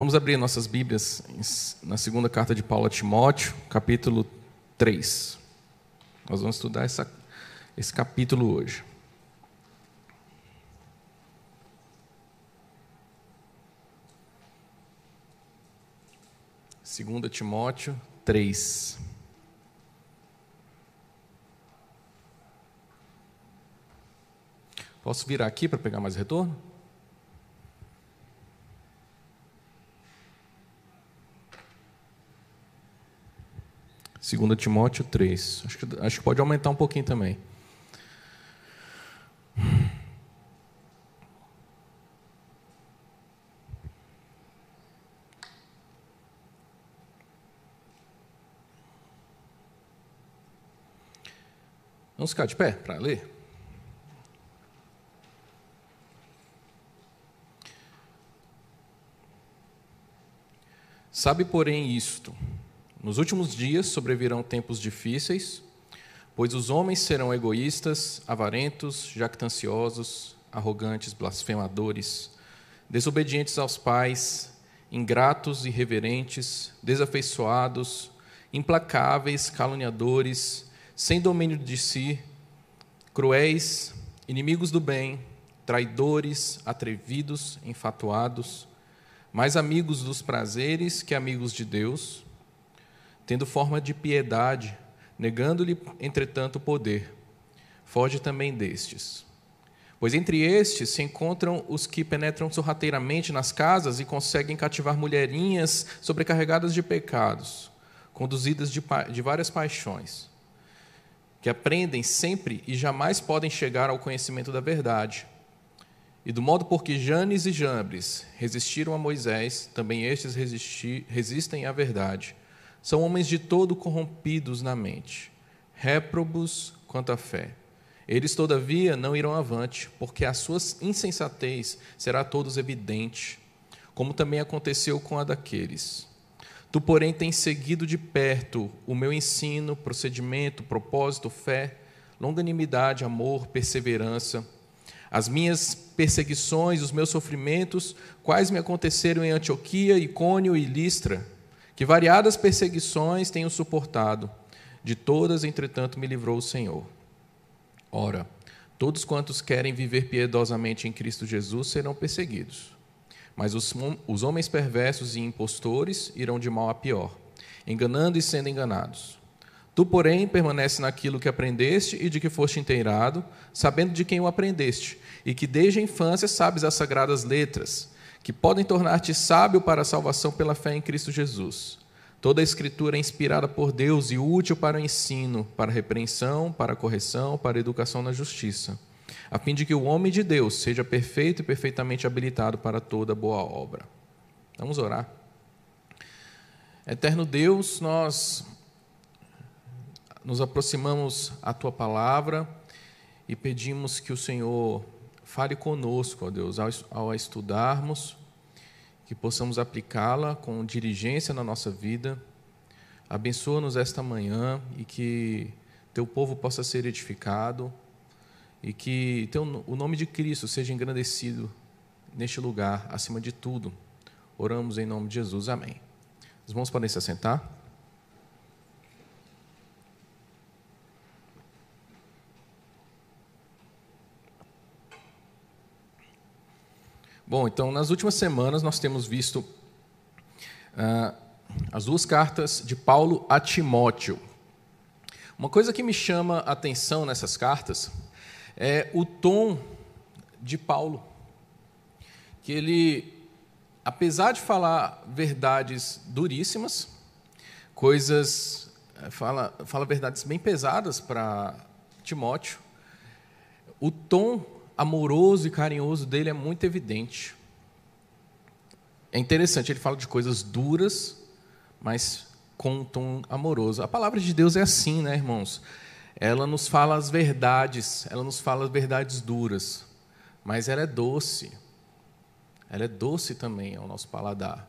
Vamos abrir nossas Bíblias na segunda carta de Paulo a Timóteo, capítulo 3. Nós vamos estudar essa, esse capítulo hoje. Segunda Timóteo 3. Posso virar aqui para pegar mais retorno? 2 Timóteo 3. Acho que, acho que pode aumentar um pouquinho também. Vamos ficar de pé para ler? Sabe, porém, isto nos últimos dias sobrevirão tempos difíceis, pois os homens serão egoístas, avarentos, jactanciosos, arrogantes, blasfemadores, desobedientes aos pais, ingratos, irreverentes, desafeiçoados, implacáveis, caluniadores, sem domínio de si, cruéis, inimigos do bem, traidores, atrevidos, enfatuados, mais amigos dos prazeres que amigos de Deus tendo forma de piedade, negando-lhe, entretanto, o poder. Foge também destes. Pois entre estes se encontram os que penetram sorrateiramente nas casas e conseguem cativar mulherinhas sobrecarregadas de pecados, conduzidas de, de várias paixões, que aprendem sempre e jamais podem chegar ao conhecimento da verdade. E do modo por que Janes e Jambres resistiram a Moisés, também estes resistem à verdade são homens de todo corrompidos na mente, réprobos quanto à fé. Eles, todavia, não irão avante, porque a sua insensatez será a todos evidente, como também aconteceu com a daqueles. Tu, porém, tens seguido de perto o meu ensino, procedimento, propósito, fé, longanimidade, amor, perseverança, as minhas perseguições, os meus sofrimentos, quais me aconteceram em Antioquia, Icônio e Listra, que variadas perseguições tenho suportado, de todas, entretanto, me livrou o Senhor. Ora, todos quantos querem viver piedosamente em Cristo Jesus serão perseguidos. Mas os, os homens perversos e impostores irão de mal a pior, enganando e sendo enganados. Tu, porém, permanece naquilo que aprendeste e de que foste inteirado, sabendo de quem o aprendeste, e que desde a infância sabes as sagradas letras que podem tornar-te sábio para a salvação pela fé em Cristo Jesus. Toda a Escritura é inspirada por Deus e útil para o ensino, para a repreensão, para a correção, para a educação na justiça, a fim de que o homem de Deus seja perfeito e perfeitamente habilitado para toda boa obra. Vamos orar. Eterno Deus, nós nos aproximamos à tua palavra e pedimos que o Senhor Fale conosco, ó Deus, ao, estudarmos, que possamos aplicá-la com diligência na nossa vida. Abençoa-nos esta manhã e que teu povo possa ser edificado e que teu, o nome de Cristo seja engrandecido neste lugar, acima de tudo. Oramos em nome de Jesus. Amém. Os irmãos podem se assentar? Bom, então, nas últimas semanas nós temos visto uh, as duas cartas de Paulo a Timóteo. Uma coisa que me chama a atenção nessas cartas é o tom de Paulo, que ele, apesar de falar verdades duríssimas, coisas, eh, fala, fala verdades bem pesadas para Timóteo, o tom amoroso e carinhoso dele é muito evidente. É interessante, ele fala de coisas duras, mas com um tom amoroso. A palavra de Deus é assim, né, irmãos? Ela nos fala as verdades, ela nos fala as verdades duras, mas ela é doce. Ela é doce também ao nosso paladar.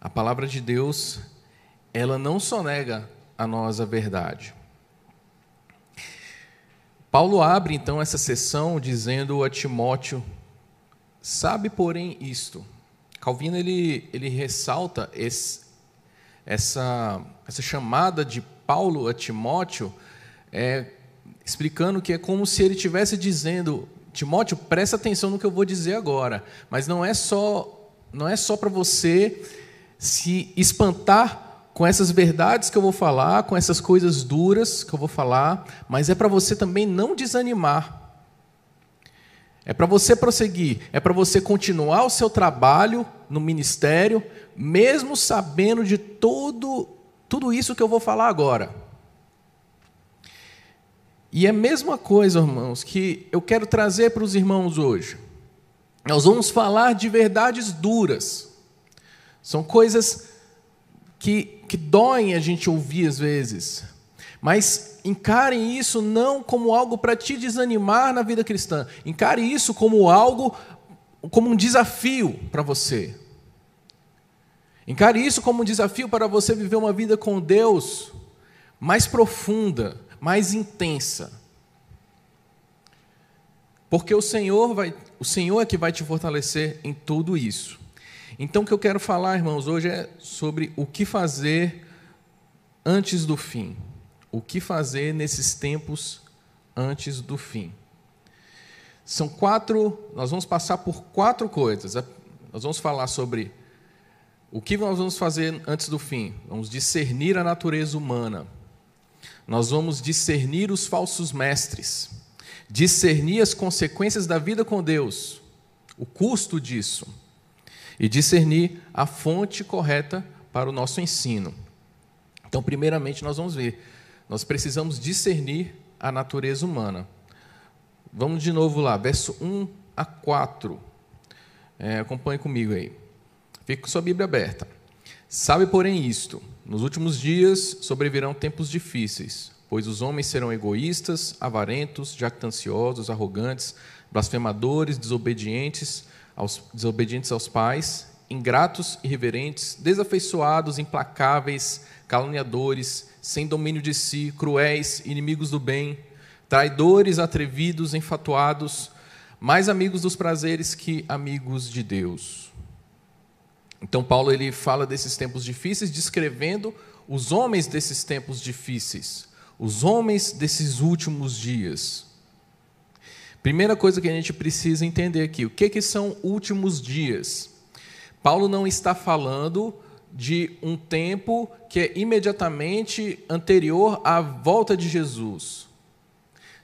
A palavra de Deus, ela não só nega a nós a verdade, Paulo abre então essa sessão dizendo a Timóteo: Sabe, porém, isto. Calvino ele, ele ressalta esse, essa, essa chamada de Paulo a Timóteo, é, explicando que é como se ele estivesse dizendo: Timóteo, presta atenção no que eu vou dizer agora, mas não é só não é só para você se espantar com essas verdades que eu vou falar, com essas coisas duras que eu vou falar, mas é para você também não desanimar. É para você prosseguir, é para você continuar o seu trabalho no ministério, mesmo sabendo de todo, tudo isso que eu vou falar agora. E é a mesma coisa, irmãos, que eu quero trazer para os irmãos hoje. Nós vamos falar de verdades duras. São coisas que, que doem a gente ouvir às vezes. Mas encarem isso não como algo para te desanimar na vida cristã. Encare isso como algo, como um desafio para você. Encare isso como um desafio para você viver uma vida com Deus mais profunda, mais intensa. Porque o Senhor vai, o Senhor é que vai te fortalecer em tudo isso. Então o que eu quero falar, irmãos, hoje é sobre o que fazer antes do fim. O que fazer nesses tempos antes do fim. São quatro, nós vamos passar por quatro coisas. Nós vamos falar sobre o que nós vamos fazer antes do fim? Vamos discernir a natureza humana. Nós vamos discernir os falsos mestres. Discernir as consequências da vida com Deus, o custo disso. E discernir a fonte correta para o nosso ensino. Então, primeiramente, nós vamos ver. Nós precisamos discernir a natureza humana. Vamos de novo lá, verso 1 a 4. É, acompanhe comigo aí. Fique com sua Bíblia aberta. Sabe, porém, isto: nos últimos dias sobrevirão tempos difíceis, pois os homens serão egoístas, avarentos, jactanciosos, arrogantes, blasfemadores, desobedientes aos, desobedientes aos pais, ingratos, irreverentes, desafeiçoados, implacáveis, caluniadores, sem domínio de si, cruéis, inimigos do bem, traidores, atrevidos, enfatuados, mais amigos dos prazeres que amigos de Deus então Paulo ele fala desses tempos difíceis, descrevendo os homens desses tempos difíceis, os homens desses últimos dias. Primeira coisa que a gente precisa entender aqui, o que, que são últimos dias? Paulo não está falando de um tempo que é imediatamente anterior à volta de Jesus.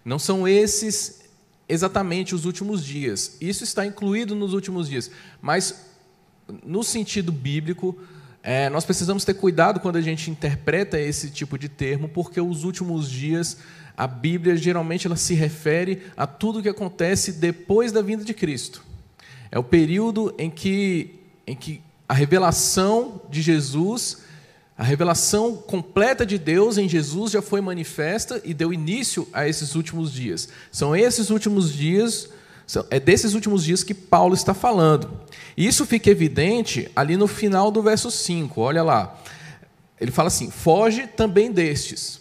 Não são esses exatamente os últimos dias. Isso está incluído nos últimos dias. Mas no sentido bíblico, é, nós precisamos ter cuidado quando a gente interpreta esse tipo de termo, porque os últimos dias, a Bíblia geralmente ela se refere a tudo o que acontece depois da vinda de Cristo. É o período em que, em que a revelação de Jesus, a revelação completa de Deus em Jesus já foi manifesta e deu início a esses últimos dias. São esses últimos dias é desses últimos dias que Paulo está falando. E isso fica evidente ali no final do verso 5. Olha lá. Ele fala assim: foge também destes.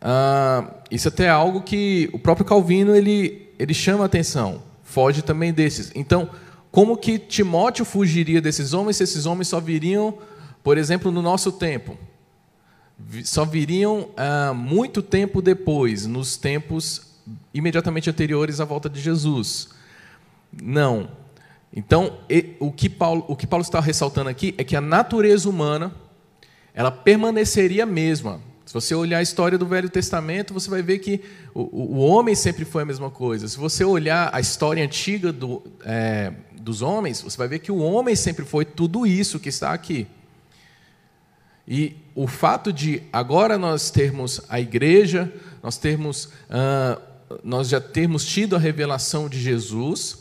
Ah, isso até é algo que o próprio Calvino ele, ele chama a atenção. Foge também destes. Então, como que Timóteo fugiria desses homens se esses homens só viriam, por exemplo, no nosso tempo? Só viriam ah, muito tempo depois, nos tempos imediatamente anteriores à volta de Jesus. Não. Então, o que Paulo, o que Paulo está ressaltando aqui é que a natureza humana ela permaneceria a mesma. Se você olhar a história do Velho Testamento, você vai ver que o, o homem sempre foi a mesma coisa. Se você olhar a história antiga do, é, dos homens, você vai ver que o homem sempre foi tudo isso que está aqui. E o fato de agora nós termos a igreja, nós termos uh, nós já termos tido a revelação de Jesus,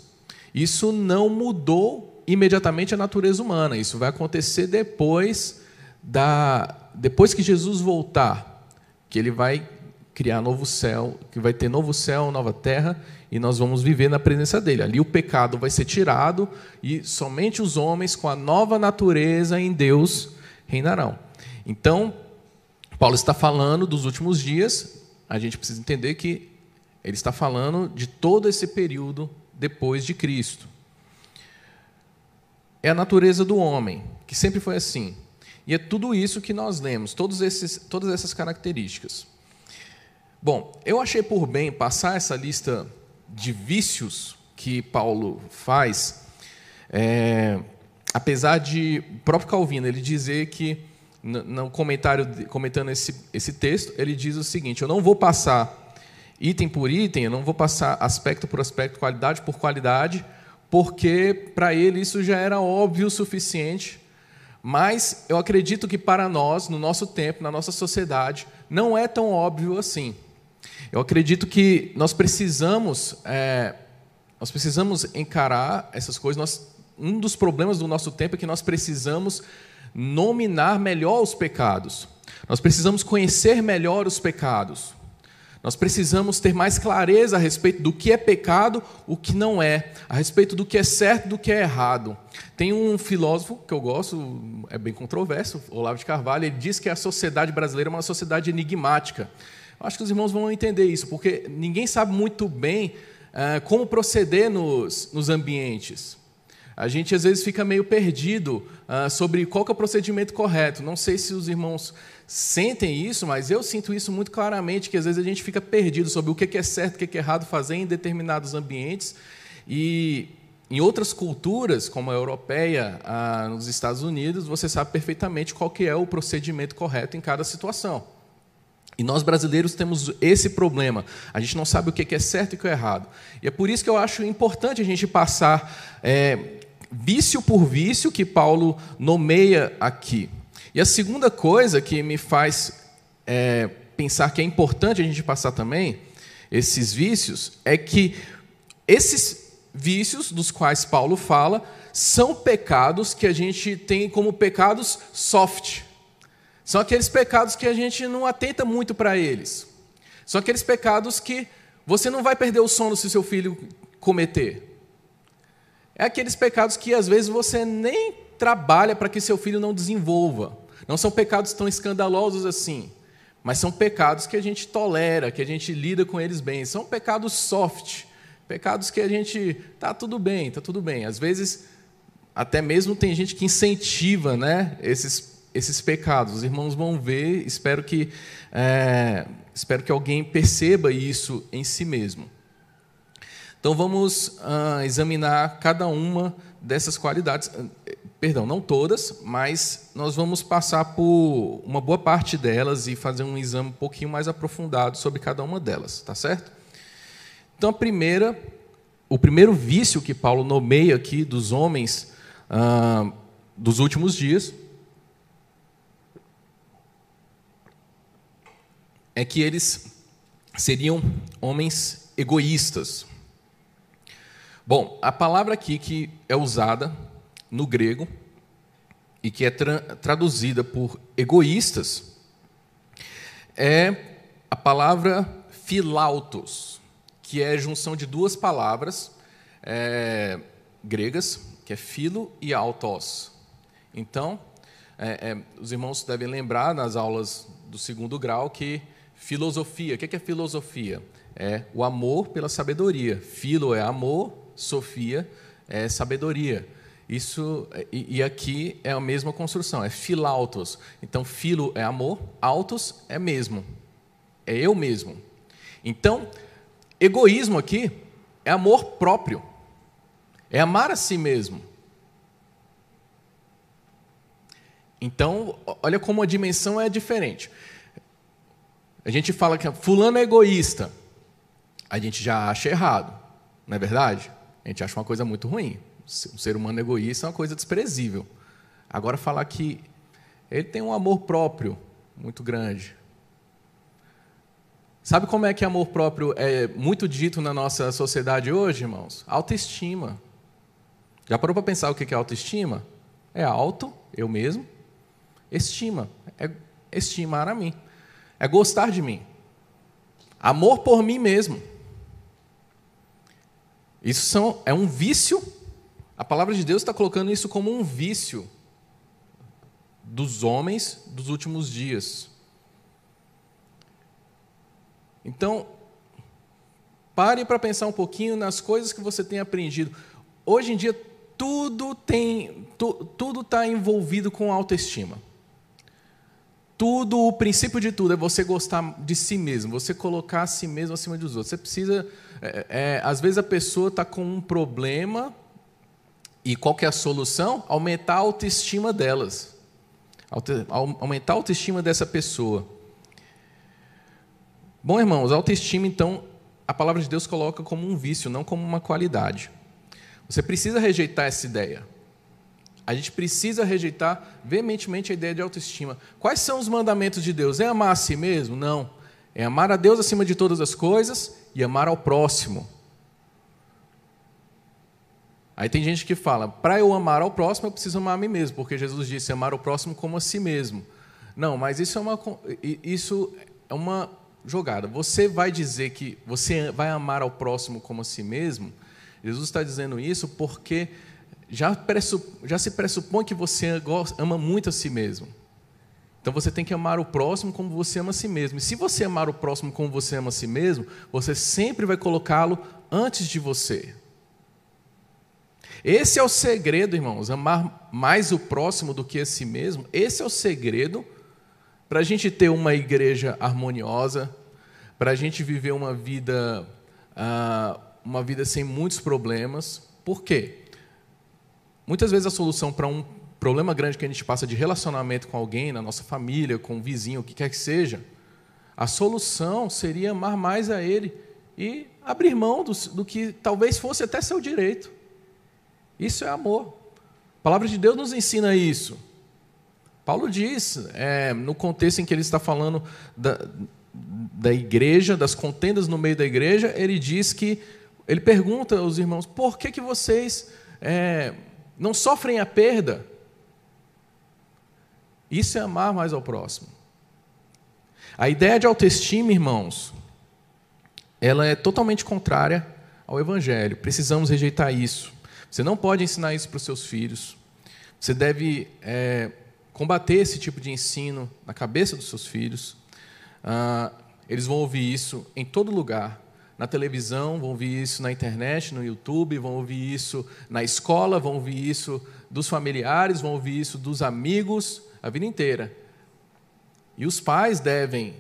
isso não mudou imediatamente a natureza humana. Isso vai acontecer depois da depois que Jesus voltar, que ele vai criar novo céu, que vai ter novo céu, nova terra, e nós vamos viver na presença dele. Ali o pecado vai ser tirado e somente os homens com a nova natureza em Deus reinarão. Então, Paulo está falando dos últimos dias, a gente precisa entender que ele está falando de todo esse período depois de Cristo. é a natureza do homem, que sempre foi assim. E é tudo isso que nós lemos, todos esses, todas essas características. Bom, eu achei por bem passar essa lista de vícios que Paulo faz, é, apesar de o próprio Calvino ele dizer que no comentário comentando esse, esse texto ele diz o seguinte: eu não vou passar item por item, eu não vou passar aspecto por aspecto, qualidade por qualidade, porque para ele isso já era óbvio o suficiente. Mas eu acredito que para nós, no nosso tempo, na nossa sociedade, não é tão óbvio assim. Eu acredito que nós precisamos, é, nós precisamos encarar essas coisas. Nós, um dos problemas do nosso tempo é que nós precisamos nominar melhor os pecados. Nós precisamos conhecer melhor os pecados. Nós precisamos ter mais clareza a respeito do que é pecado, o que não é, a respeito do que é certo do que é errado. Tem um filósofo que eu gosto, é bem controverso, Olavo de Carvalho, ele diz que a sociedade brasileira é uma sociedade enigmática. Eu acho que os irmãos vão entender isso, porque ninguém sabe muito bem uh, como proceder nos, nos ambientes. A gente às vezes fica meio perdido uh, sobre qual é o procedimento correto. Não sei se os irmãos sentem isso, mas eu sinto isso muito claramente, que às vezes a gente fica perdido sobre o que é certo, o que é errado fazer em determinados ambientes. E em outras culturas, como a europeia, nos Estados Unidos, você sabe perfeitamente qual que é o procedimento correto em cada situação. E nós brasileiros temos esse problema. A gente não sabe o que é certo e o que é errado. E é por isso que eu acho importante a gente passar é, vício por vício que Paulo nomeia aqui. E a segunda coisa que me faz é, pensar que é importante a gente passar também esses vícios é que esses vícios dos quais Paulo fala são pecados que a gente tem como pecados soft. São aqueles pecados que a gente não atenta muito para eles. São aqueles pecados que você não vai perder o sono se seu filho cometer. É aqueles pecados que às vezes você nem trabalha para que seu filho não desenvolva. Não são pecados tão escandalosos assim, mas são pecados que a gente tolera, que a gente lida com eles bem. São pecados soft, pecados que a gente tá tudo bem, tá tudo bem. Às vezes até mesmo tem gente que incentiva, né, esses esses pecados. Os irmãos vão ver. Espero que é, espero que alguém perceba isso em si mesmo. Então vamos ah, examinar cada uma dessas qualidades, perdão, não todas, mas nós vamos passar por uma boa parte delas e fazer um exame um pouquinho mais aprofundado sobre cada uma delas, tá certo? Então a primeira, o primeiro vício que Paulo nomeia aqui dos homens ah, dos últimos dias é que eles seriam homens egoístas. Bom, a palavra aqui que é usada no grego e que é tra traduzida por egoístas é a palavra filautos, que é a junção de duas palavras é, gregas, que é filo e autos. Então, é, é, os irmãos devem lembrar nas aulas do segundo grau que filosofia, o que é filosofia? É o amor pela sabedoria. Filo é amor, Sofia é sabedoria. Isso e, e, aqui é a mesma construção, é filautos. Então, filo é amor, autos é mesmo, é eu mesmo. Então, egoísmo aqui é amor próprio, é amar a si mesmo. Então, olha como a dimensão é diferente. A gente fala que fulano é egoísta, a gente já acha errado, não é verdade? A gente acha uma coisa muito ruim. Um ser humano egoísta é uma coisa desprezível. Agora, falar que ele tem um amor próprio muito grande. Sabe como é que amor próprio é muito dito na nossa sociedade hoje, irmãos? Autoestima. Já parou para pensar o que é autoestima? É auto, eu mesmo. Estima, é estimar a mim. É gostar de mim. Amor por mim mesmo. Isso são, é um vício. A palavra de Deus está colocando isso como um vício dos homens dos últimos dias. Então, pare para pensar um pouquinho nas coisas que você tem aprendido. Hoje em dia, tudo tem, tu, tudo está envolvido com autoestima. Tudo, o princípio de tudo é você gostar de si mesmo, você colocar a si mesmo acima dos outros. Você precisa, é, é, às vezes a pessoa está com um problema e qual que é a solução? Aumentar a autoestima delas, aumentar a autoestima dessa pessoa. Bom, irmãos, autoestima então a palavra de Deus coloca como um vício, não como uma qualidade. Você precisa rejeitar essa ideia. A gente precisa rejeitar veementemente a ideia de autoestima. Quais são os mandamentos de Deus? É amar a si mesmo? Não. É amar a Deus acima de todas as coisas e amar ao próximo. Aí tem gente que fala: para eu amar ao próximo, eu preciso amar a mim mesmo, porque Jesus disse amar o próximo como a si mesmo. Não, mas isso é uma, isso é uma jogada. Você vai dizer que você vai amar ao próximo como a si mesmo? Jesus está dizendo isso porque já, já se pressupõe que você ama muito a si mesmo. Então você tem que amar o próximo como você ama a si mesmo. E se você amar o próximo como você ama a si mesmo, você sempre vai colocá-lo antes de você. Esse é o segredo, irmãos, amar mais o próximo do que a si mesmo. Esse é o segredo para a gente ter uma igreja harmoniosa, para a gente viver uma vida, uh, uma vida sem muitos problemas. Por quê? Muitas vezes a solução para um problema grande que a gente passa de relacionamento com alguém, na nossa família, com um vizinho, o que quer que seja, a solução seria amar mais a ele e abrir mão do, do que talvez fosse até seu direito. Isso é amor. A palavra de Deus nos ensina isso. Paulo diz, é, no contexto em que ele está falando da, da igreja, das contendas no meio da igreja, ele diz que, ele pergunta aos irmãos, por que, que vocês é, não sofrem a perda. Isso é amar mais ao próximo. A ideia de autoestima, irmãos, ela é totalmente contrária ao Evangelho. Precisamos rejeitar isso. Você não pode ensinar isso para os seus filhos. Você deve é, combater esse tipo de ensino na cabeça dos seus filhos. Ah, eles vão ouvir isso em todo lugar na televisão, vão ouvir isso na internet, no YouTube, vão ouvir isso na escola, vão ouvir isso dos familiares, vão ouvir isso dos amigos, a vida inteira. E os pais devem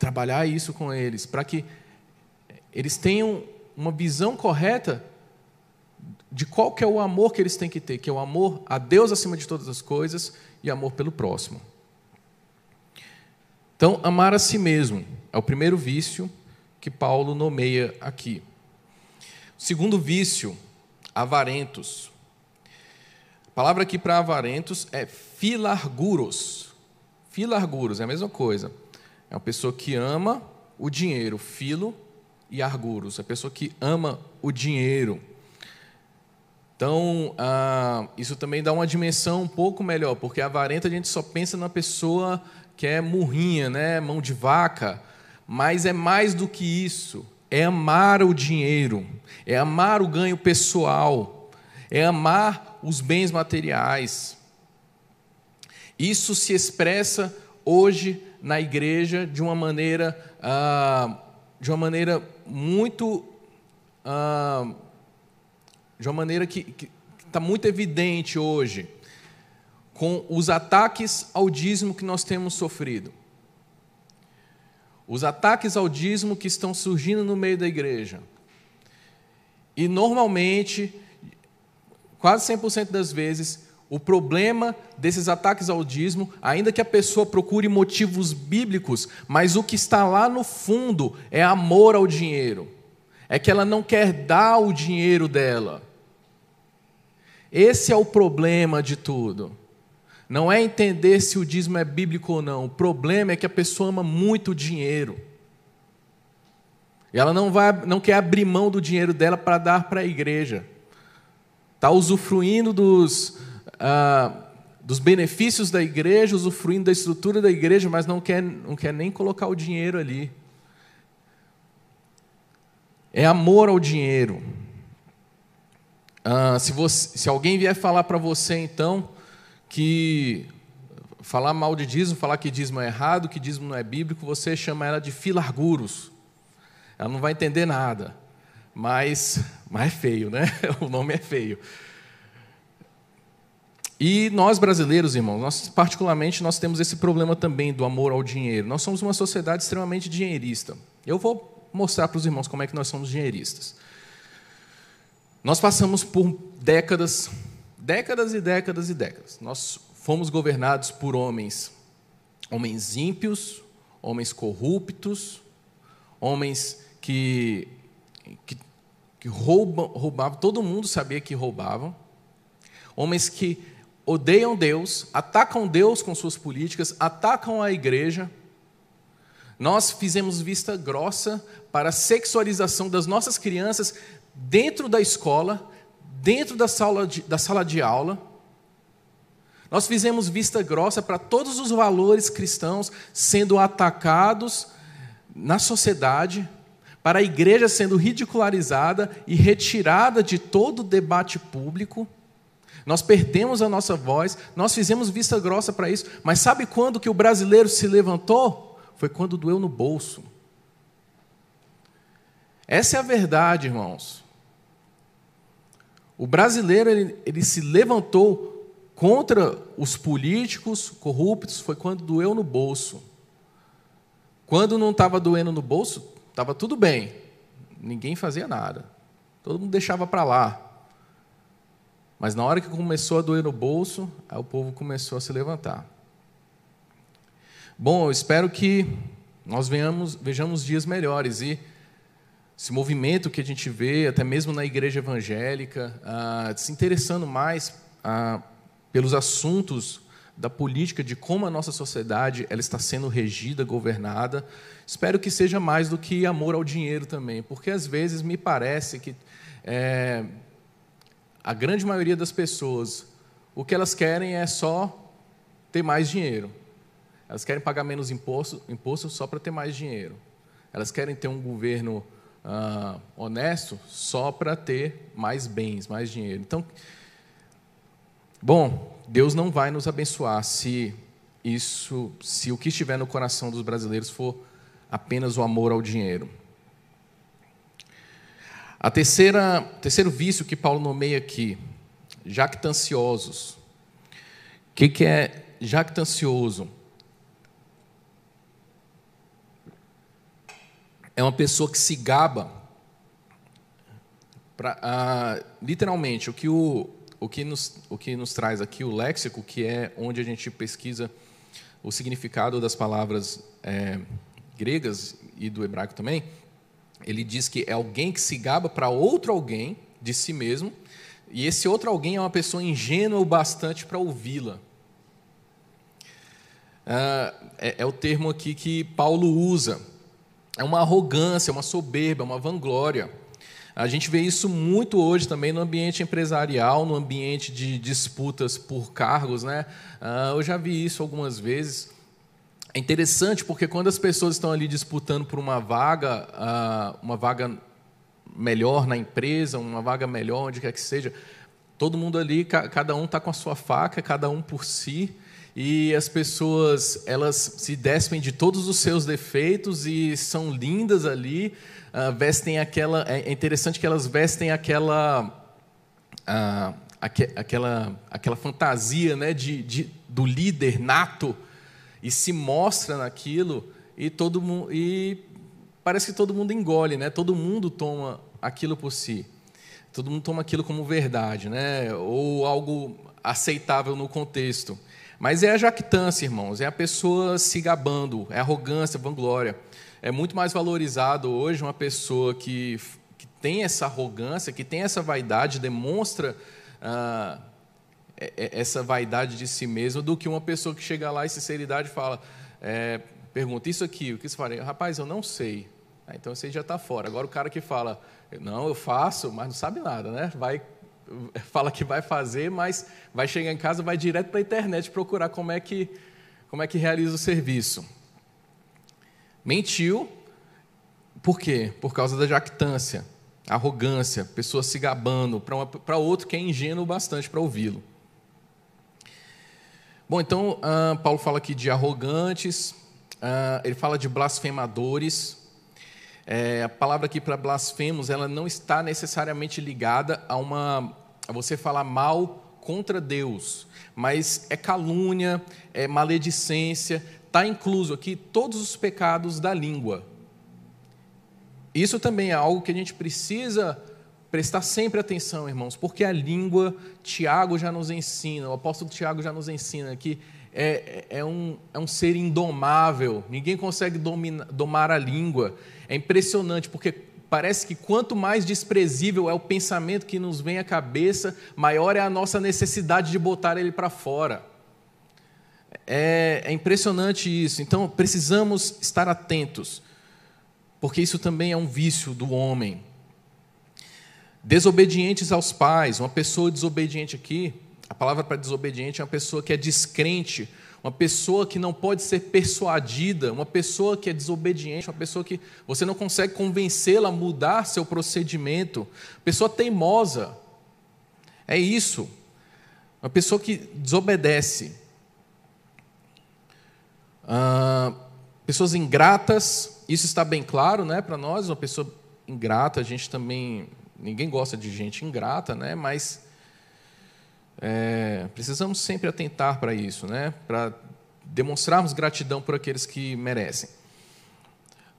trabalhar isso com eles, para que eles tenham uma visão correta de qual que é o amor que eles têm que ter, que é o amor a Deus acima de todas as coisas e amor pelo próximo. Então, amar a si mesmo é o primeiro vício que Paulo nomeia aqui. Segundo vício, avarentos. A palavra aqui para avarentos é filarguros. Filarguros é a mesma coisa. É uma pessoa que ama o dinheiro, filo e arguros, é a pessoa que ama o dinheiro. Então, ah, isso também dá uma dimensão um pouco melhor, porque avarento a gente só pensa na pessoa que é murrinha, né? mão de vaca, mas é mais do que isso. É amar o dinheiro, é amar o ganho pessoal, é amar os bens materiais. Isso se expressa hoje na igreja de uma maneira, ah, de uma maneira muito, ah, de uma maneira que está muito evidente hoje, com os ataques ao dízimo que nós temos sofrido os ataques ao dízimo que estão surgindo no meio da igreja. E normalmente, quase 100% das vezes, o problema desses ataques ao dízimo, ainda que a pessoa procure motivos bíblicos, mas o que está lá no fundo é amor ao dinheiro. É que ela não quer dar o dinheiro dela. Esse é o problema de tudo. Não é entender se o dízimo é bíblico ou não. O problema é que a pessoa ama muito o dinheiro. E ela não, vai, não quer abrir mão do dinheiro dela para dar para a igreja. Está usufruindo dos, ah, dos benefícios da igreja, usufruindo da estrutura da igreja, mas não quer, não quer nem colocar o dinheiro ali. É amor ao dinheiro. Ah, se, você, se alguém vier falar para você, então, que falar mal de dízimo, falar que dízimo é errado, que dízimo não é bíblico, você chama ela de filarguros. Ela não vai entender nada. Mas, mas é feio, né? O nome é feio. E nós brasileiros, irmãos, nós, particularmente, nós temos esse problema também do amor ao dinheiro. Nós somos uma sociedade extremamente dinheirista. Eu vou mostrar para os irmãos como é que nós somos dinheiristas. Nós passamos por décadas, décadas e décadas e décadas. Nós fomos governados por homens, homens ímpios, homens corruptos, homens que, que, que roubam, roubavam, todo mundo sabia que roubavam, homens que odeiam Deus, atacam Deus com suas políticas, atacam a igreja. Nós fizemos vista grossa para a sexualização das nossas crianças dentro da escola, dentro da sala de, da sala de aula. Nós fizemos vista grossa para todos os valores cristãos sendo atacados na sociedade, para a igreja sendo ridicularizada e retirada de todo o debate público. Nós perdemos a nossa voz, nós fizemos vista grossa para isso, mas sabe quando que o brasileiro se levantou? Foi quando doeu no bolso. Essa é a verdade, irmãos. O brasileiro ele, ele se levantou contra os políticos corruptos foi quando doeu no bolso. Quando não estava doendo no bolso, estava tudo bem. Ninguém fazia nada. Todo mundo deixava para lá. Mas na hora que começou a doer no bolso, o povo começou a se levantar. Bom, eu espero que nós venhamos, vejamos dias melhores e esse movimento que a gente vê, até mesmo na igreja evangélica, ah, se interessando mais ah, pelos assuntos da política, de como a nossa sociedade ela está sendo regida, governada. Espero que seja mais do que amor ao dinheiro também, porque às vezes me parece que é, a grande maioria das pessoas, o que elas querem é só ter mais dinheiro. Elas querem pagar menos imposto, imposto só para ter mais dinheiro. Elas querem ter um governo ah, honesto só para ter mais bens, mais dinheiro. Então, bom, Deus não vai nos abençoar se isso, se o que estiver no coração dos brasileiros for apenas o amor ao dinheiro. A terceira, terceiro vício que Paulo nomeia aqui, jactanciosos. O que, que é jactancioso? É uma pessoa que se gaba. Pra, ah, literalmente, o que, o, o, que nos, o que nos traz aqui o léxico, que é onde a gente pesquisa o significado das palavras é, gregas e do hebraico também, ele diz que é alguém que se gaba para outro alguém de si mesmo, e esse outro alguém é uma pessoa ingênua o bastante para ouvi-la. Ah, é, é o termo aqui que Paulo usa. É uma arrogância, uma soberba, uma vanglória. A gente vê isso muito hoje também no ambiente empresarial, no ambiente de disputas por cargos. Né? Ah, eu já vi isso algumas vezes. É interessante porque quando as pessoas estão ali disputando por uma vaga, ah, uma vaga melhor na empresa, uma vaga melhor onde quer que seja, todo mundo ali, cada um está com a sua faca, cada um por si, e as pessoas elas se despem de todos os seus defeitos e são lindas ali, uh, vestem aquela. É interessante que elas vestem aquela. Uh, aquela, aquela fantasia né, de, de, do líder nato e se mostra naquilo e todo mundo e parece que todo mundo engole, né? Todo mundo toma aquilo por si. Todo mundo toma aquilo como verdade, né? Ou algo aceitável no contexto. Mas é a jactância, irmãos, é a pessoa se gabando, é arrogância, vanglória. É muito mais valorizado hoje uma pessoa que, que tem essa arrogância, que tem essa vaidade, demonstra ah, é, é, essa vaidade de si mesmo do que uma pessoa que chega lá e sinceridade fala, é, pergunta isso aqui, o que você faria? Rapaz, eu não sei. Ah, então você já está fora. Agora o cara que fala, não, eu faço, mas não sabe nada, né? Vai, fala que vai fazer, mas vai chegar em casa, vai direto para a internet procurar como é que como é que realiza o serviço. Mentiu, por quê? Por causa da jactância, arrogância, pessoa se gabando para outro que é ingênuo bastante para ouvi-lo. Bom, então, uh, Paulo fala aqui de arrogantes, uh, ele fala de blasfemadores. É, a palavra aqui para blasfemos, ela não está necessariamente ligada a uma a você falar mal contra Deus, mas é calúnia, é maledicência, está incluso aqui todos os pecados da língua. Isso também é algo que a gente precisa prestar sempre atenção, irmãos, porque a língua, Tiago já nos ensina, o apóstolo Tiago já nos ensina que é, é, um, é um ser indomável, ninguém consegue domina, domar a língua. É impressionante, porque parece que quanto mais desprezível é o pensamento que nos vem à cabeça, maior é a nossa necessidade de botar ele para fora. É, é impressionante isso. Então, precisamos estar atentos, porque isso também é um vício do homem. Desobedientes aos pais, uma pessoa desobediente aqui, a palavra para desobediente é uma pessoa que é descrente, uma pessoa que não pode ser persuadida, uma pessoa que é desobediente, uma pessoa que você não consegue convencê-la a mudar seu procedimento, pessoa teimosa. É isso. Uma pessoa que desobedece. Ah, pessoas ingratas, isso está bem claro né, para nós, uma pessoa ingrata, a gente também. Ninguém gosta de gente ingrata, né, mas é, precisamos sempre atentar para isso, né? para demonstrarmos gratidão por aqueles que merecem.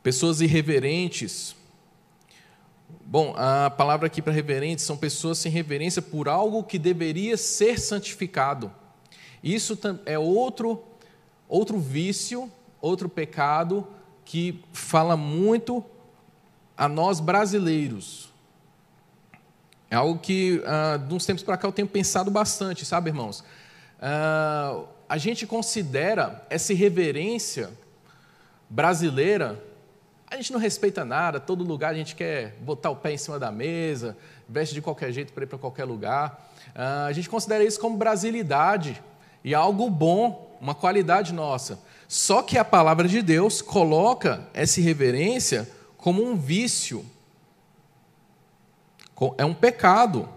Pessoas irreverentes. Bom, a palavra aqui para reverentes são pessoas sem reverência por algo que deveria ser santificado. Isso é outro, outro vício, outro pecado que fala muito a nós brasileiros. É algo que, ah, de uns tempos para cá, eu tenho pensado bastante, sabe, irmãos? Ah, a gente considera essa irreverência brasileira, a gente não respeita nada, todo lugar a gente quer botar o pé em cima da mesa, veste de qualquer jeito para ir para qualquer lugar. Ah, a gente considera isso como brasilidade e algo bom, uma qualidade nossa. Só que a palavra de Deus coloca essa irreverência como um vício é um pecado.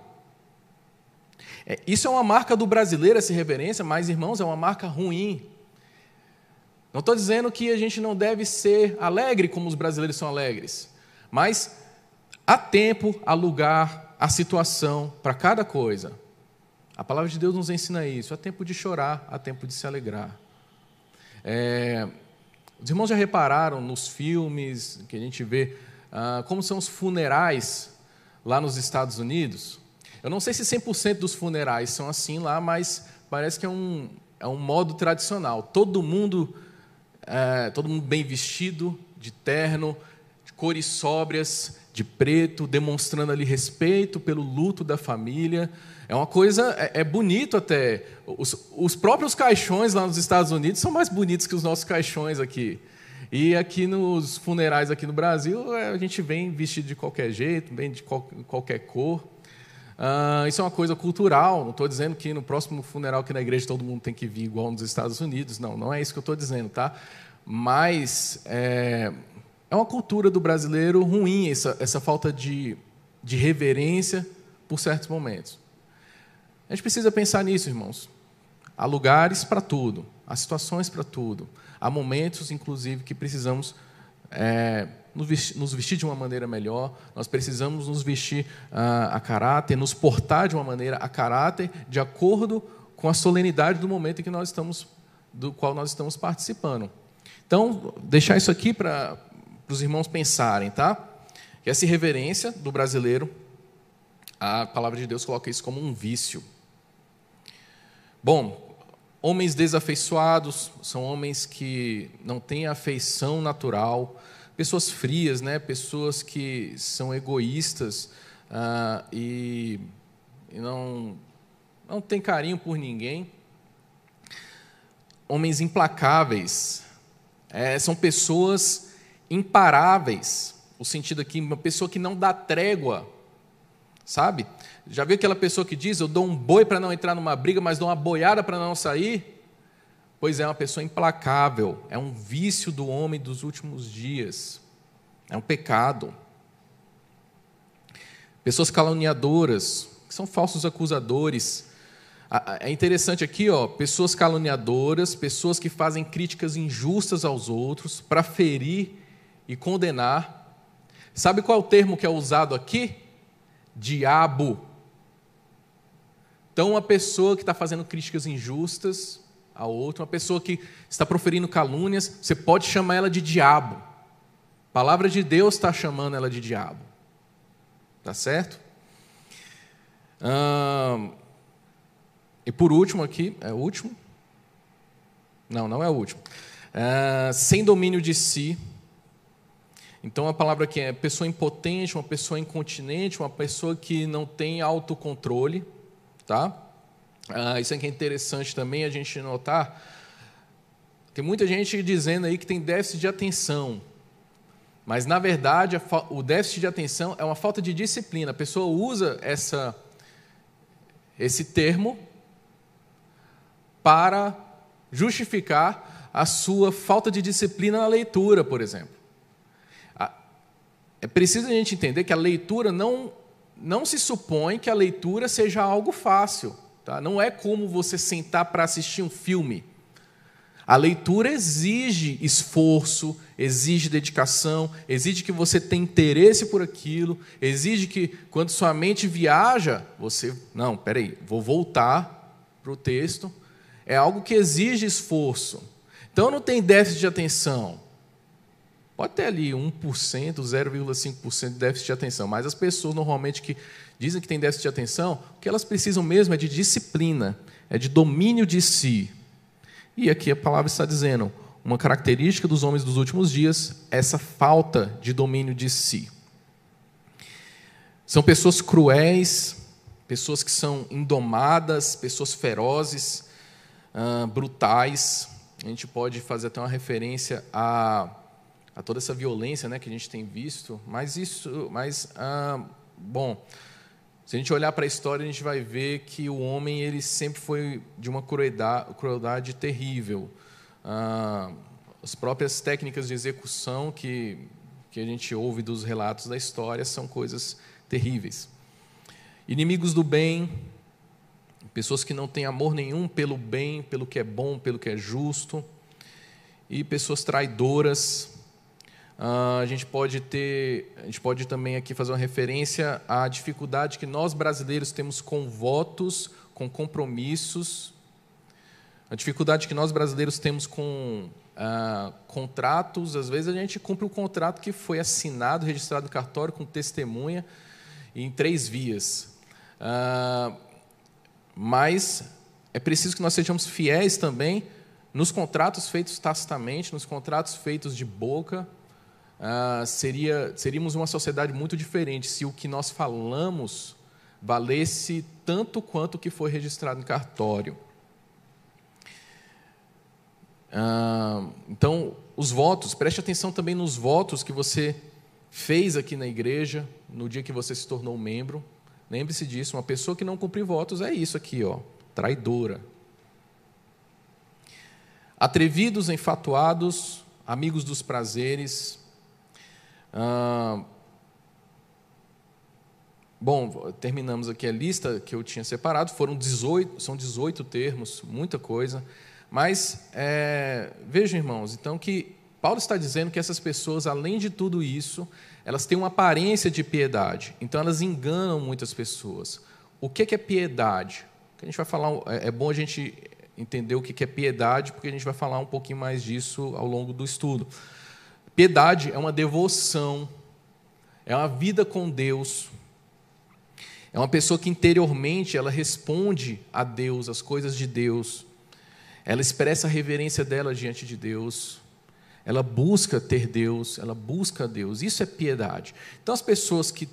É, isso é uma marca do brasileiro, essa reverência, mas, irmãos, é uma marca ruim. Não estou dizendo que a gente não deve ser alegre como os brasileiros são alegres, mas há tempo, há lugar, há situação para cada coisa. A palavra de Deus nos ensina isso. Há tempo de chorar, há tempo de se alegrar. É, os irmãos já repararam nos filmes que a gente vê ah, como são os funerais lá nos Estados Unidos. Eu não sei se 100% dos funerais são assim lá, mas parece que é um, é um modo tradicional. Todo mundo, é, todo mundo bem vestido, de terno, de cores sóbrias, de preto, demonstrando ali respeito pelo luto da família. É uma coisa, é, é bonito até. Os, os próprios caixões lá nos Estados Unidos são mais bonitos que os nossos caixões aqui. E aqui nos funerais aqui no Brasil, é, a gente vem vestido de qualquer jeito, vem de qualquer cor. Uh, isso é uma coisa cultural. Não estou dizendo que no próximo funeral aqui na igreja todo mundo tem que vir igual nos Estados Unidos. Não, não é isso que eu estou dizendo, tá? Mas é, é, uma cultura do brasileiro ruim essa, essa falta de, de reverência por certos momentos. A gente precisa pensar nisso, irmãos. Há lugares para tudo, há situações para tudo. Há momentos, inclusive, que precisamos é, nos vestir de uma maneira melhor, nós precisamos nos vestir a, a caráter, nos portar de uma maneira a caráter, de acordo com a solenidade do momento em que nós estamos, do qual nós estamos participando. Então, deixar isso aqui para os irmãos pensarem, tá? Que essa irreverência do brasileiro, a palavra de Deus coloca isso como um vício. Bom, Homens desafeiçoados são homens que não têm afeição natural, pessoas frias, né? pessoas que são egoístas ah, e, e não, não têm carinho por ninguém. Homens implacáveis é, são pessoas imparáveis, o sentido aqui, uma pessoa que não dá trégua, sabe? Já viu aquela pessoa que diz: Eu dou um boi para não entrar numa briga, mas dou uma boiada para não sair? Pois é, uma pessoa implacável. É um vício do homem dos últimos dias. É um pecado. Pessoas caluniadoras, que são falsos acusadores. É interessante aqui, ó, pessoas caluniadoras, pessoas que fazem críticas injustas aos outros para ferir e condenar. Sabe qual é o termo que é usado aqui? Diabo. Então, uma pessoa que está fazendo críticas injustas a outra, uma pessoa que está proferindo calúnias, você pode chamar ela de diabo. A palavra de Deus está chamando ela de diabo. Tá certo? e por último aqui, é o último? Não, não é o último. Ah, sem domínio de si. Então a palavra aqui é pessoa impotente, uma pessoa incontinente, uma pessoa que não tem autocontrole, tá? Ah, isso aqui é interessante também a gente notar. Tem muita gente dizendo aí que tem déficit de atenção, mas na verdade o déficit de atenção é uma falta de disciplina. A pessoa usa essa esse termo para justificar a sua falta de disciplina na leitura, por exemplo. É preciso a gente entender que a leitura não, não se supõe que a leitura seja algo fácil. Tá? Não é como você sentar para assistir um filme. A leitura exige esforço, exige dedicação, exige que você tenha interesse por aquilo, exige que, quando sua mente viaja, você. Não, peraí, vou voltar para o texto. É algo que exige esforço. Então não tem déficit de atenção. Pode ter ali 1%, 0,5% de déficit de atenção, mas as pessoas normalmente que dizem que têm déficit de atenção, o que elas precisam mesmo é de disciplina, é de domínio de si. E aqui a palavra está dizendo, uma característica dos homens dos últimos dias essa falta de domínio de si. São pessoas cruéis, pessoas que são indomadas, pessoas ferozes, uh, brutais. A gente pode fazer até uma referência a a toda essa violência né, que a gente tem visto, mas isso, mas ah, bom, se a gente olhar para a história, a gente vai ver que o homem ele sempre foi de uma crueldade, crueldade terrível. Ah, as próprias técnicas de execução que, que a gente ouve dos relatos da história são coisas terríveis. Inimigos do bem, pessoas que não têm amor nenhum pelo bem, pelo que é bom, pelo que é justo, e pessoas traidoras, a gente pode ter, a gente pode também aqui fazer uma referência à dificuldade que nós brasileiros temos com votos, com compromissos, a dificuldade que nós brasileiros temos com uh, contratos. Às vezes a gente cumpre o um contrato que foi assinado, registrado no cartório com testemunha em três vias. Uh, mas é preciso que nós sejamos fiéis também nos contratos feitos tacitamente, nos contratos feitos de boca, ah, seria, seríamos uma sociedade muito diferente se o que nós falamos valesse tanto quanto o que foi registrado em cartório. Ah, então, os votos, preste atenção também nos votos que você fez aqui na igreja, no dia que você se tornou membro. Lembre-se disso, uma pessoa que não cumpre votos é isso aqui, ó, traidora. Atrevidos, enfatuados, amigos dos prazeres, bom, terminamos aqui a lista que eu tinha separado. Foram 18, são 18 termos, muita coisa. Mas é, vejam, irmãos, então que Paulo está dizendo que essas pessoas, além de tudo isso, elas têm uma aparência de piedade. Então elas enganam muitas pessoas. O que é piedade? A gente vai falar. É, é bom a gente entender o que é piedade, porque a gente vai falar um pouquinho mais disso ao longo do estudo. Piedade é uma devoção, é uma vida com Deus. É uma pessoa que interiormente ela responde a Deus, as coisas de Deus. Ela expressa a reverência dela diante de Deus. Ela busca ter Deus, ela busca Deus. Isso é piedade. Então as pessoas que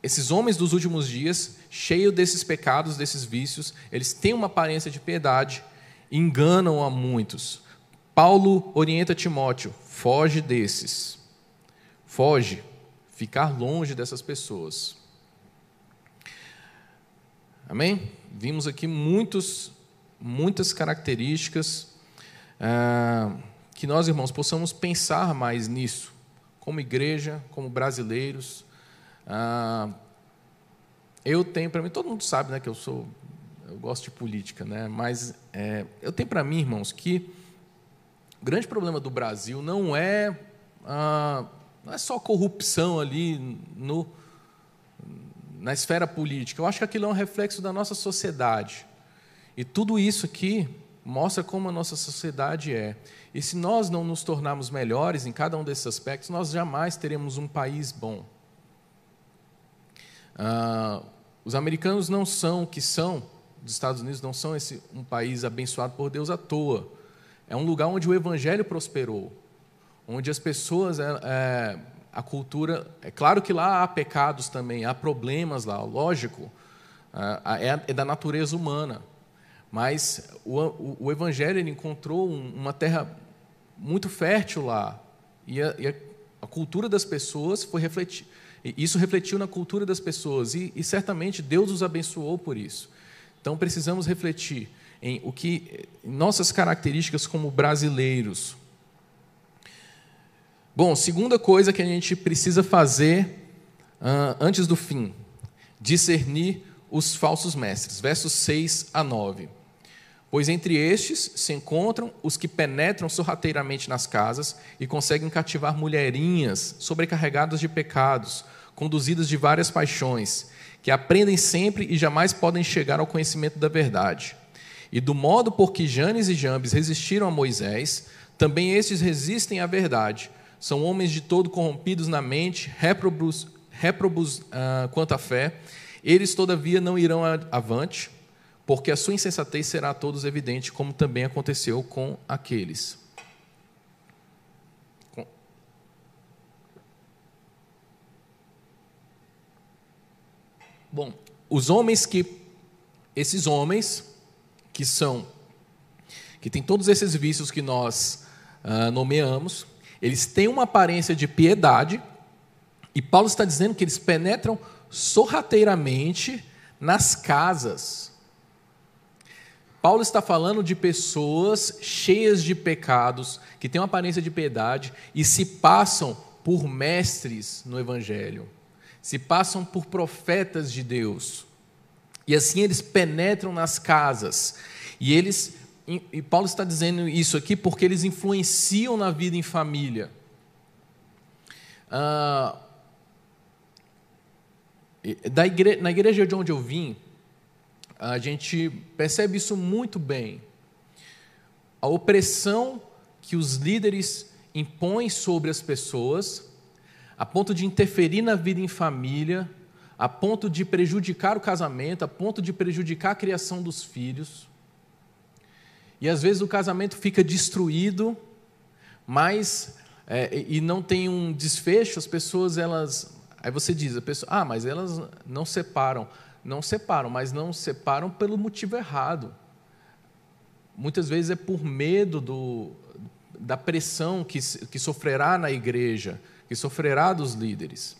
esses homens dos últimos dias, cheios desses pecados, desses vícios, eles têm uma aparência de piedade, enganam a muitos. Paulo orienta Timóteo: foge desses. Foge. Ficar longe dessas pessoas. Amém? Vimos aqui muitos, muitas características ah, que nós, irmãos, possamos pensar mais nisso, como igreja, como brasileiros. Ah, eu tenho para mim, todo mundo sabe né, que eu sou, eu gosto de política, né, mas é, eu tenho para mim, irmãos, que grande problema do Brasil não é, ah, não é só corrupção ali no, na esfera política. Eu acho que aquilo é um reflexo da nossa sociedade. E tudo isso aqui mostra como a nossa sociedade é. E se nós não nos tornarmos melhores em cada um desses aspectos, nós jamais teremos um país bom. Ah, os americanos não são o que são, os Estados Unidos não são esse, um país abençoado por Deus à toa. É um lugar onde o evangelho prosperou, onde as pessoas, é, é, a cultura. É claro que lá há pecados também, há problemas lá, lógico, é, é da natureza humana. Mas o, o, o evangelho encontrou uma terra muito fértil lá. E a, e a, a cultura das pessoas foi refletir. Isso refletiu na cultura das pessoas e, e, certamente Deus os abençoou por isso. Então precisamos refletir em o que em nossas características como brasileiros. Bom, segunda coisa que a gente precisa fazer uh, antes do fim, discernir os falsos mestres. Versos 6 a 9. Pois entre estes se encontram os que penetram sorrateiramente nas casas e conseguem cativar mulherinhas sobrecarregadas de pecados, conduzidas de várias paixões, que aprendem sempre e jamais podem chegar ao conhecimento da verdade. E do modo por que Janes e Jambes resistiram a Moisés, também estes resistem à verdade. São homens de todo corrompidos na mente, réprobos, réprobos uh, quanto à fé. Eles, todavia, não irão avante porque a sua insensatez será a todos evidente, como também aconteceu com aqueles. Bom, os homens que esses homens que são que têm todos esses vícios que nós uh, nomeamos, eles têm uma aparência de piedade, e Paulo está dizendo que eles penetram sorrateiramente nas casas Paulo está falando de pessoas cheias de pecados, que têm uma aparência de piedade e se passam por mestres no Evangelho, se passam por profetas de Deus. E assim eles penetram nas casas. E eles, e Paulo está dizendo isso aqui porque eles influenciam na vida em família. Ah, da igre, na igreja de onde eu vim, a gente percebe isso muito bem. A opressão que os líderes impõem sobre as pessoas, a ponto de interferir na vida em família, a ponto de prejudicar o casamento, a ponto de prejudicar a criação dos filhos. E às vezes o casamento fica destruído, mas é, e não tem um desfecho, as pessoas elas, aí você diz, a pessoa, ah, mas elas não separam não separam, mas não separam pelo motivo errado. Muitas vezes é por medo do, da pressão que, que sofrerá na igreja, que sofrerá dos líderes.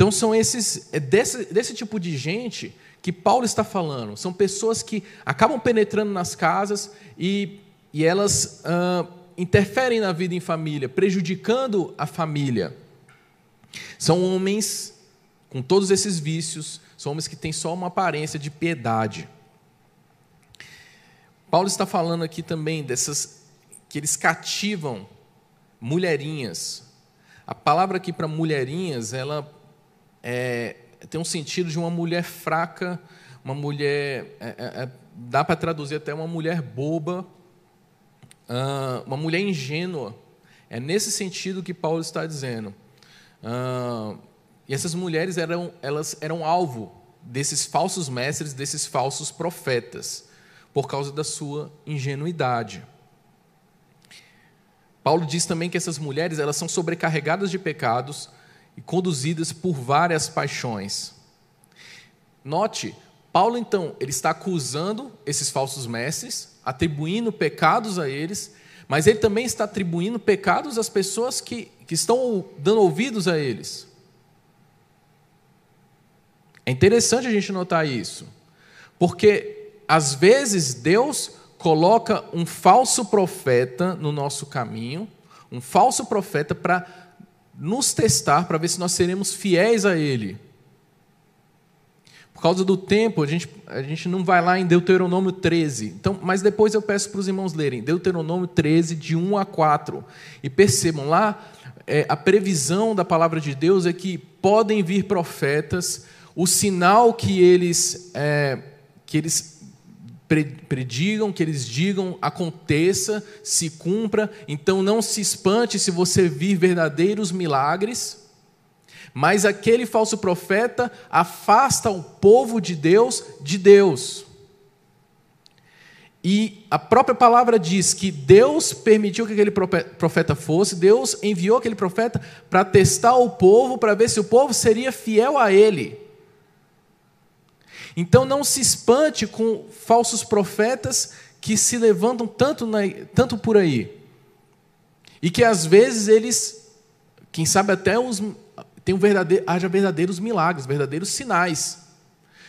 Então, são esses, é desse, desse tipo de gente que Paulo está falando. São pessoas que acabam penetrando nas casas e, e elas ah, interferem na vida em família, prejudicando a família. São homens com todos esses vícios, são homens que têm só uma aparência de piedade. Paulo está falando aqui também dessas que eles cativam mulherinhas. A palavra aqui para mulherinhas, ela é, tem um sentido de uma mulher fraca, uma mulher, é, é, é dá para traduzir até uma mulher boba, uh, uma mulher ingênua. É nesse sentido que Paulo está dizendo. Uh, e essas mulheres eram, elas eram alvo desses falsos mestres, desses falsos profetas, por causa da sua ingenuidade. Paulo diz também que essas mulheres elas são sobrecarregadas de pecados e conduzidas por várias paixões. Note, Paulo então ele está acusando esses falsos mestres, atribuindo pecados a eles, mas ele também está atribuindo pecados às pessoas que, que estão dando ouvidos a eles. É interessante a gente notar isso, porque às vezes Deus coloca um falso profeta no nosso caminho, um falso profeta para nos testar, para ver se nós seremos fiéis a Ele. Por causa do tempo, a gente, a gente não vai lá em Deuteronômio 13. Então, mas depois eu peço para os irmãos lerem Deuteronômio 13, de 1 a 4. E percebam lá, é, a previsão da palavra de Deus é que podem vir profetas o sinal que eles, é, que eles predigam, que eles digam, aconteça, se cumpra. Então não se espante se você vir verdadeiros milagres. Mas aquele falso profeta afasta o povo de Deus de Deus. E a própria palavra diz que Deus permitiu que aquele profeta fosse, Deus enviou aquele profeta para testar o povo, para ver se o povo seria fiel a ele. Então não se espante com falsos profetas que se levantam tanto, na, tanto por aí. E que às vezes eles, quem sabe até os, tem um verdadeiro, haja verdadeiros milagres, verdadeiros sinais.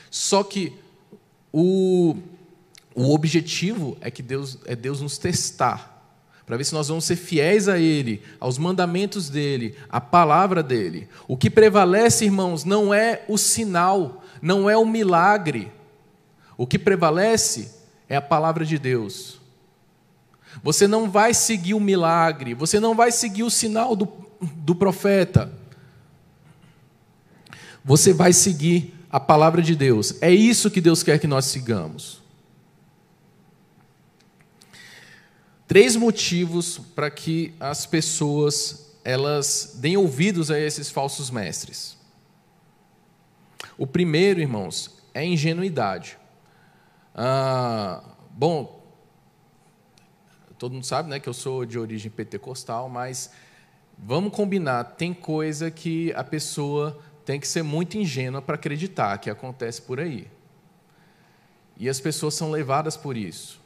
Só que o, o objetivo é que Deus é Deus nos testar, para ver se nós vamos ser fiéis a Ele, aos mandamentos dele, à palavra dele. O que prevalece, irmãos, não é o sinal, não é o milagre. O que prevalece é a palavra de Deus. Você não vai seguir o milagre, você não vai seguir o sinal do, do profeta. Você vai seguir a palavra de Deus. É isso que Deus quer que nós sigamos. Três motivos para que as pessoas elas deem ouvidos a esses falsos mestres. O primeiro, irmãos, é ingenuidade. Ah, bom, todo mundo sabe né, que eu sou de origem pentecostal, mas vamos combinar, tem coisa que a pessoa tem que ser muito ingênua para acreditar que acontece por aí. E as pessoas são levadas por isso.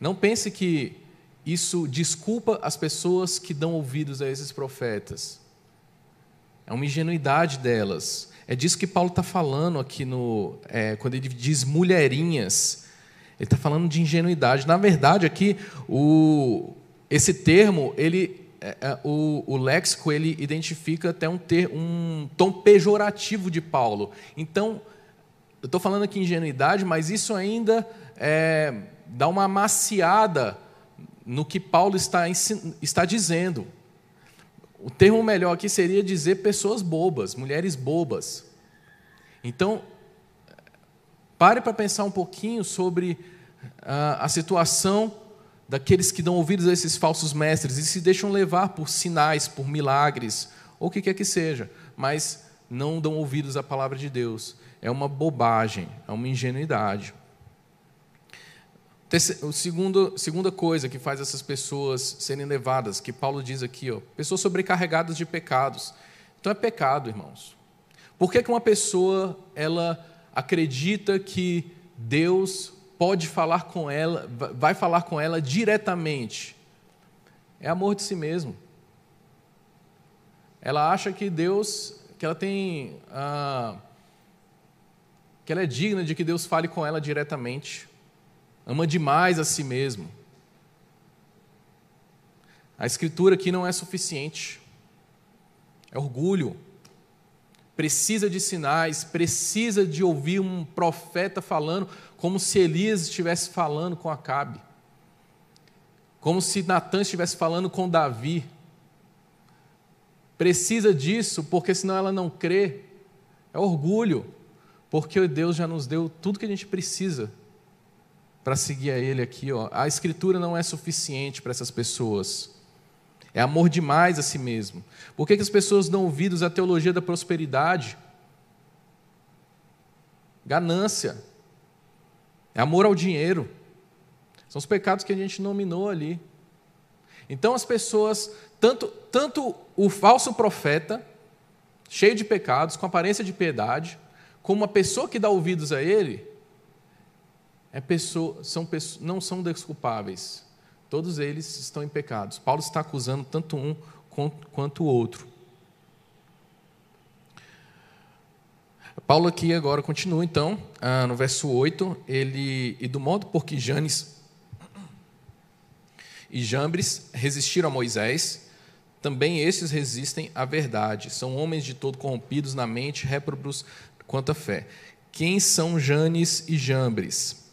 Não pense que isso desculpa as pessoas que dão ouvidos a esses profetas. É uma ingenuidade delas. É disso que Paulo está falando aqui no, é, quando ele diz mulherinhas. Ele está falando de ingenuidade. Na verdade, aqui o, esse termo ele é, é, o, o, léxico ele identifica até um, ter, um tom pejorativo de Paulo. Então, eu estou falando aqui ingenuidade, mas isso ainda é, dá uma amaciada no que Paulo está, está dizendo. O termo melhor aqui seria dizer pessoas bobas, mulheres bobas. Então, pare para pensar um pouquinho sobre a, a situação daqueles que dão ouvidos a esses falsos mestres e se deixam levar por sinais, por milagres, ou o que quer que seja, mas não dão ouvidos à palavra de Deus. É uma bobagem, é uma ingenuidade. A segunda coisa que faz essas pessoas serem levadas, que Paulo diz aqui, ó, pessoas sobrecarregadas de pecados. Então é pecado, irmãos. Por que, que uma pessoa ela acredita que Deus pode falar com ela, vai falar com ela diretamente. É amor de si mesmo. Ela acha que Deus, que ela tem, ah, que ela é digna de que Deus fale com ela diretamente. Ama demais a si mesmo. A escritura aqui não é suficiente. É orgulho precisa de sinais, precisa de ouvir um profeta falando, como se Elias estivesse falando com Acabe, como se Natan estivesse falando com Davi. Precisa disso, porque senão ela não crê. É orgulho, porque Deus já nos deu tudo que a gente precisa para seguir a Ele aqui. Ó. A Escritura não é suficiente para essas pessoas. É amor demais a si mesmo. Por que, que as pessoas dão ouvidos à teologia da prosperidade? Ganância. É amor ao dinheiro. São os pecados que a gente nominou ali. Então as pessoas, tanto, tanto o falso profeta, cheio de pecados, com aparência de piedade, como a pessoa que dá ouvidos a ele, é pessoa, são, não são desculpáveis. Todos eles estão em pecados. Paulo está acusando tanto um quanto o outro. Paulo aqui agora continua, então, ah, no verso 8, ele, e do modo por que Janes e Jambres resistiram a Moisés, também esses resistem à verdade. São homens de todo corrompidos na mente, réprobos quanto à fé. Quem são Janes e Jambres?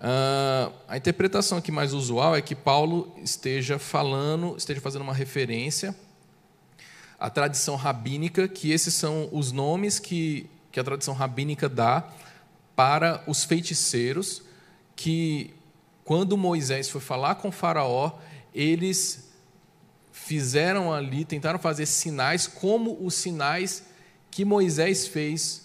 Uh, a interpretação aqui mais usual é que Paulo esteja falando, esteja fazendo uma referência à tradição rabínica, que esses são os nomes que que a tradição rabínica dá para os feiticeiros que, quando Moisés foi falar com Faraó, eles fizeram ali, tentaram fazer sinais como os sinais que Moisés fez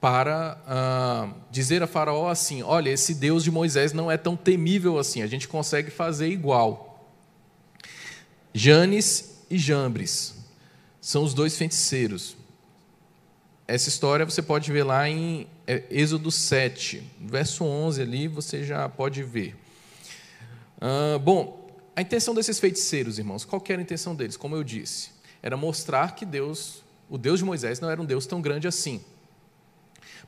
para ah, dizer a Faraó assim: olha, esse Deus de Moisés não é tão temível assim, a gente consegue fazer igual. Janes e Jambres são os dois feiticeiros. Essa história você pode ver lá em é, Êxodo 7, verso 11 ali, você já pode ver. Ah, bom, a intenção desses feiticeiros, irmãos, qual era a intenção deles? Como eu disse, era mostrar que Deus, o Deus de Moisés, não era um Deus tão grande assim.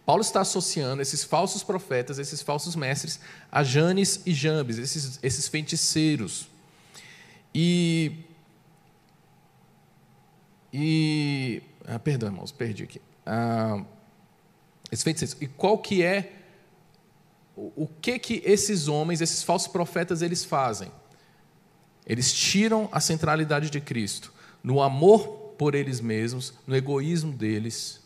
Paulo está associando esses falsos profetas, esses falsos mestres, a Janes e Jambes, esses, esses feiticeiros. E. E. Ah, perdão, irmãos, perdi aqui. Ah, esses feiticeiros. E qual que é o, o que que esses homens, esses falsos profetas, eles fazem? Eles tiram a centralidade de Cristo no amor por eles mesmos, no egoísmo deles,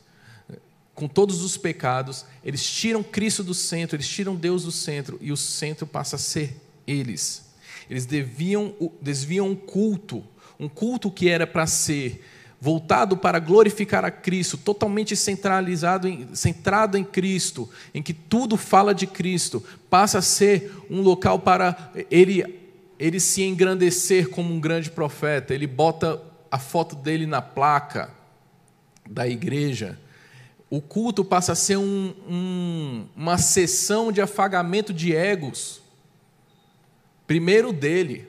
com todos os pecados, eles tiram Cristo do centro, eles tiram Deus do centro e o centro passa a ser eles. Eles deviam, desviam um culto, um culto que era para ser voltado para glorificar a Cristo, totalmente centralizado, em, centrado em Cristo, em que tudo fala de Cristo, passa a ser um local para ele, ele se engrandecer como um grande profeta. Ele bota a foto dele na placa da igreja. O culto passa a ser um, um, uma sessão de afagamento de egos. Primeiro dele,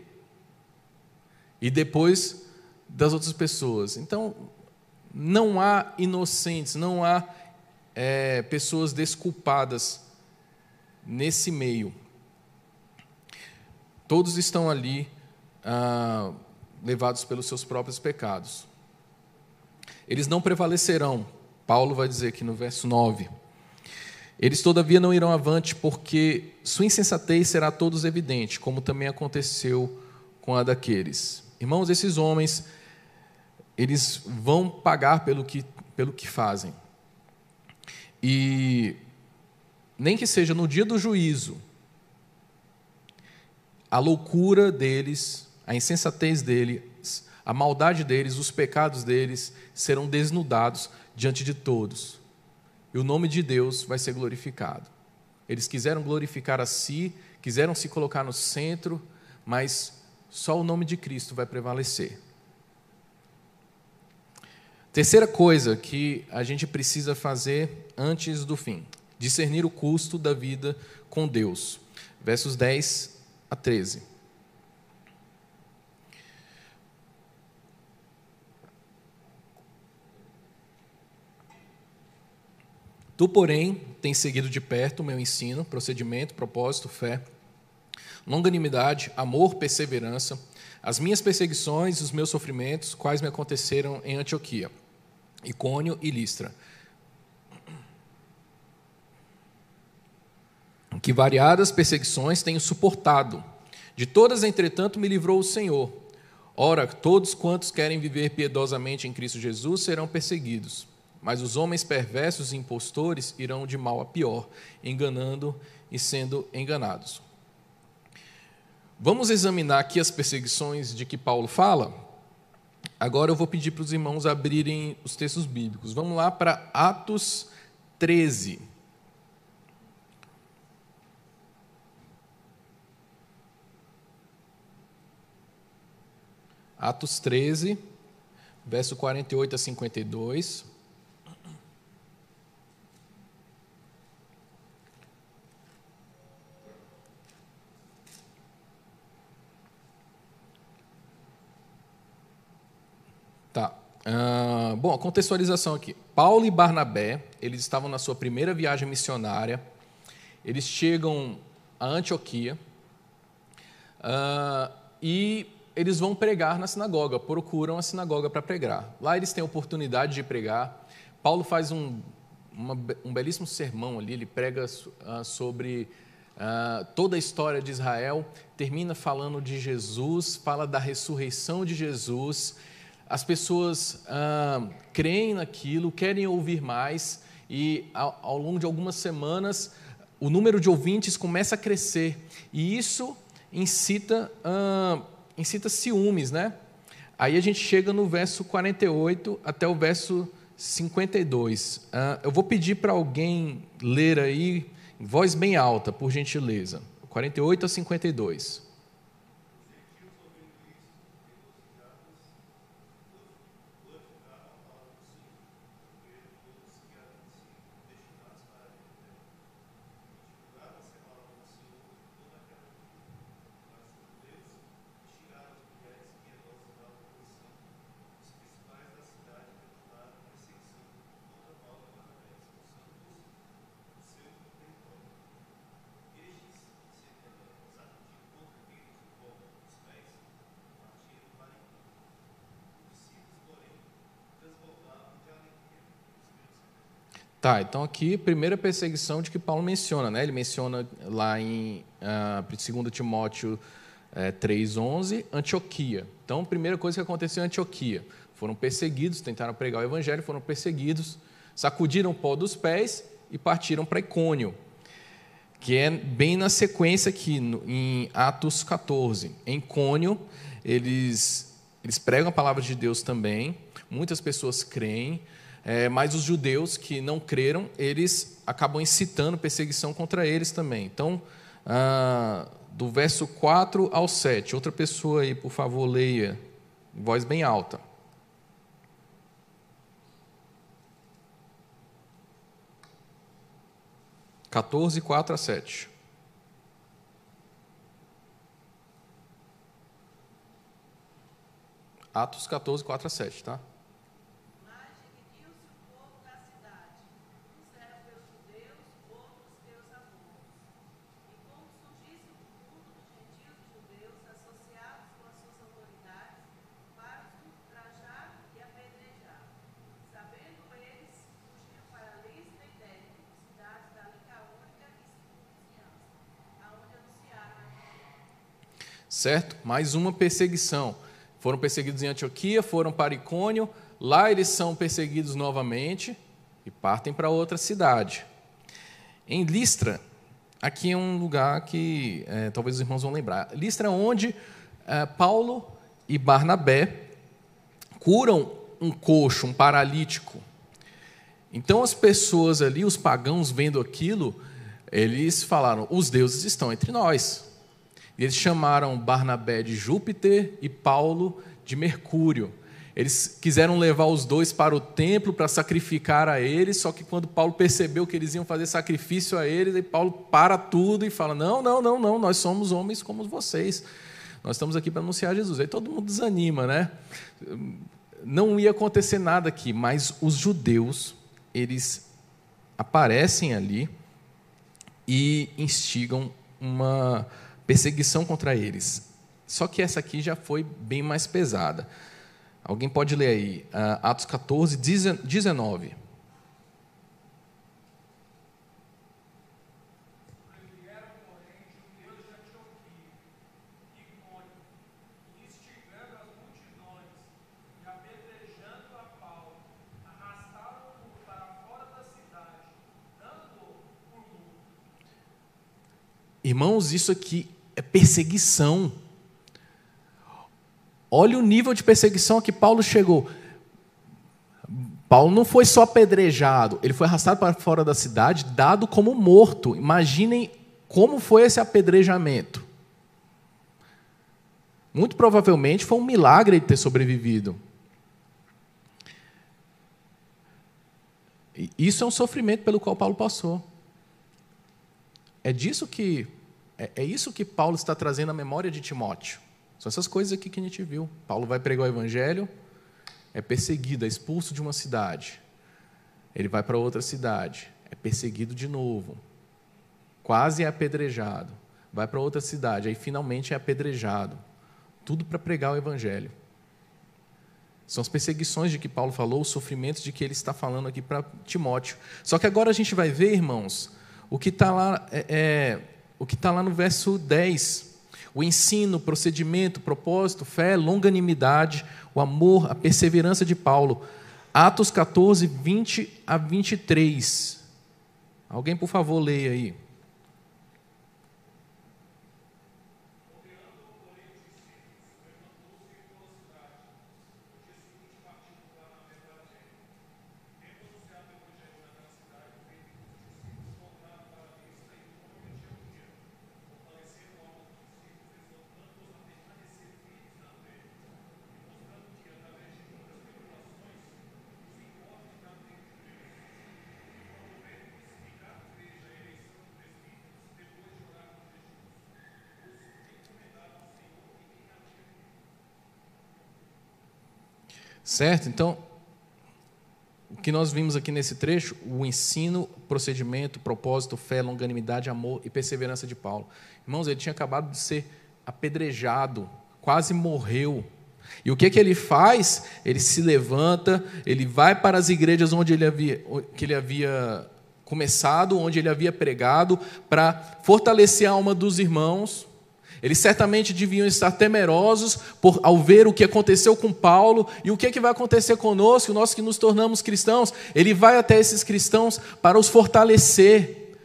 e depois das outras pessoas. Então, não há inocentes, não há é, pessoas desculpadas nesse meio. Todos estão ali ah, levados pelos seus próprios pecados. Eles não prevalecerão, Paulo vai dizer aqui no verso 9. Eles, todavia, não irão avante, porque sua insensatez será a todos evidente, como também aconteceu com a daqueles. Irmãos, esses homens eles vão pagar pelo que, pelo que fazem. E nem que seja no dia do juízo, a loucura deles, a insensatez deles, a maldade deles, os pecados deles serão desnudados diante de todos. E o nome de Deus vai ser glorificado. Eles quiseram glorificar a si, quiseram se colocar no centro, mas só o nome de Cristo vai prevalecer. Terceira coisa que a gente precisa fazer antes do fim: discernir o custo da vida com Deus. Versos 10 a 13. Tu, porém, tens seguido de perto o meu ensino, procedimento, propósito, fé, longanimidade, amor, perseverança, as minhas perseguições, os meus sofrimentos, quais me aconteceram em Antioquia Icônio e Listra. Que variadas perseguições tenho suportado. De todas, entretanto, me livrou o Senhor. Ora, todos quantos querem viver piedosamente em Cristo Jesus serão perseguidos. Mas os homens perversos e impostores irão de mal a pior, enganando e sendo enganados. Vamos examinar aqui as perseguições de que Paulo fala? Agora eu vou pedir para os irmãos abrirem os textos bíblicos. Vamos lá para Atos 13. Atos 13, verso 48 a 52. Uh, bom, a contextualização aqui. Paulo e Barnabé, eles estavam na sua primeira viagem missionária. Eles chegam a Antioquia uh, e eles vão pregar na sinagoga, procuram a sinagoga para pregar. Lá eles têm a oportunidade de pregar. Paulo faz um, uma, um belíssimo sermão ali, ele prega uh, sobre uh, toda a história de Israel, termina falando de Jesus, fala da ressurreição de Jesus as pessoas ah, creem naquilo, querem ouvir mais, e ao, ao longo de algumas semanas o número de ouvintes começa a crescer e isso incita, uh, incita ciúmes, né? Aí a gente chega no verso 48 até o verso 52. Uh, ah, eu vou pedir para alguém ler aí, em voz bem alta, por gentileza. 48 a 52. Tá, então aqui, primeira perseguição de que Paulo menciona, né? Ele menciona lá em uh, ah, 2 Timóteo é, 3,11, Antioquia. Então, primeira coisa que aconteceu em Antioquia. Foram perseguidos, tentaram pregar o evangelho, foram perseguidos, sacudiram o pó dos pés e partiram para Icônio, que é bem na sequência aqui, no, em Atos 14. Em Icônio, eles, eles pregam a palavra de Deus também, muitas pessoas creem, é, mas os judeus que não creram, eles acabam incitando perseguição contra eles também. Então, ah, do verso 4 ao 7, outra pessoa aí, por favor, leia, voz bem alta. Quatorze, quatro a sete. Atos 14, 4 a 7, tá? Certo? Mais uma perseguição. Foram perseguidos em Antioquia, foram para Icônio, lá eles são perseguidos novamente e partem para outra cidade. Em Listra, aqui é um lugar que é, talvez os irmãos vão lembrar. Listra é onde é, Paulo e Barnabé curam um coxo, um paralítico. Então as pessoas ali, os pagãos vendo aquilo, eles falaram: os deuses estão entre nós. E eles chamaram Barnabé de Júpiter e Paulo de Mercúrio. Eles quiseram levar os dois para o templo para sacrificar a eles, só que quando Paulo percebeu que eles iam fazer sacrifício a eles, aí Paulo para tudo e fala: Não, não, não, não, nós somos homens como vocês. Nós estamos aqui para anunciar Jesus. Aí todo mundo desanima, né? Não ia acontecer nada aqui, mas os judeus, eles aparecem ali e instigam uma perseguição contra eles. Só que essa aqui já foi bem mais pesada. Alguém pode ler aí, uh, Atos 14, 19. Irmãos, isso aqui é perseguição. Olha o nível de perseguição a que Paulo chegou. Paulo não foi só apedrejado, ele foi arrastado para fora da cidade, dado como morto. Imaginem como foi esse apedrejamento. Muito provavelmente foi um milagre ele ter sobrevivido. Isso é um sofrimento pelo qual Paulo passou. É disso que é, é isso que Paulo está trazendo à memória de Timóteo. São essas coisas aqui que a gente viu. Paulo vai pregar o evangelho, é perseguido, é expulso de uma cidade. Ele vai para outra cidade, é perseguido de novo. Quase é apedrejado. Vai para outra cidade, aí finalmente é apedrejado. Tudo para pregar o evangelho. São as perseguições de que Paulo falou, os sofrimentos de que ele está falando aqui para Timóteo. Só que agora a gente vai ver, irmãos, o que está lá é, é o que está lá no verso 10. O ensino, procedimento, propósito, fé, longanimidade, o amor, a perseverança de Paulo, Atos 14, 20 a 23. Alguém, por favor, leia aí. Certo? Então, o que nós vimos aqui nesse trecho, o ensino, procedimento, propósito, fé, longanimidade, amor e perseverança de Paulo. Irmãos, ele tinha acabado de ser apedrejado, quase morreu. E o que, que ele faz? Ele se levanta, ele vai para as igrejas onde ele havia, que ele havia começado, onde ele havia pregado, para fortalecer a alma dos irmãos, eles certamente deviam estar temerosos por, ao ver o que aconteceu com Paulo e o que, é que vai acontecer conosco, nós que nos tornamos cristãos. Ele vai até esses cristãos para os fortalecer,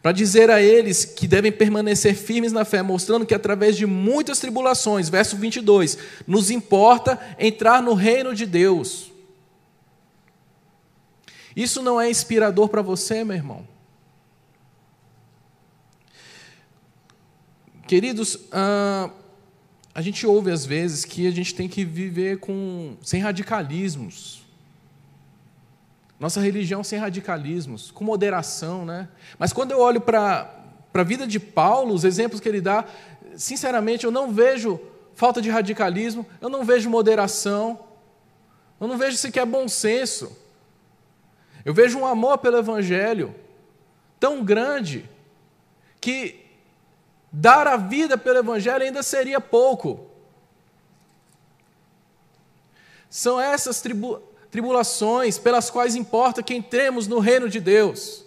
para dizer a eles que devem permanecer firmes na fé, mostrando que através de muitas tribulações, verso 22, nos importa entrar no reino de Deus. Isso não é inspirador para você, meu irmão? Queridos, ah, a gente ouve às vezes que a gente tem que viver com, sem radicalismos. Nossa religião sem radicalismos, com moderação, né? Mas quando eu olho para a vida de Paulo, os exemplos que ele dá, sinceramente, eu não vejo falta de radicalismo, eu não vejo moderação, eu não vejo sequer bom senso. Eu vejo um amor pelo Evangelho tão grande que dar a vida pelo Evangelho ainda seria pouco. São essas tribu tribulações pelas quais importa que entremos no reino de Deus.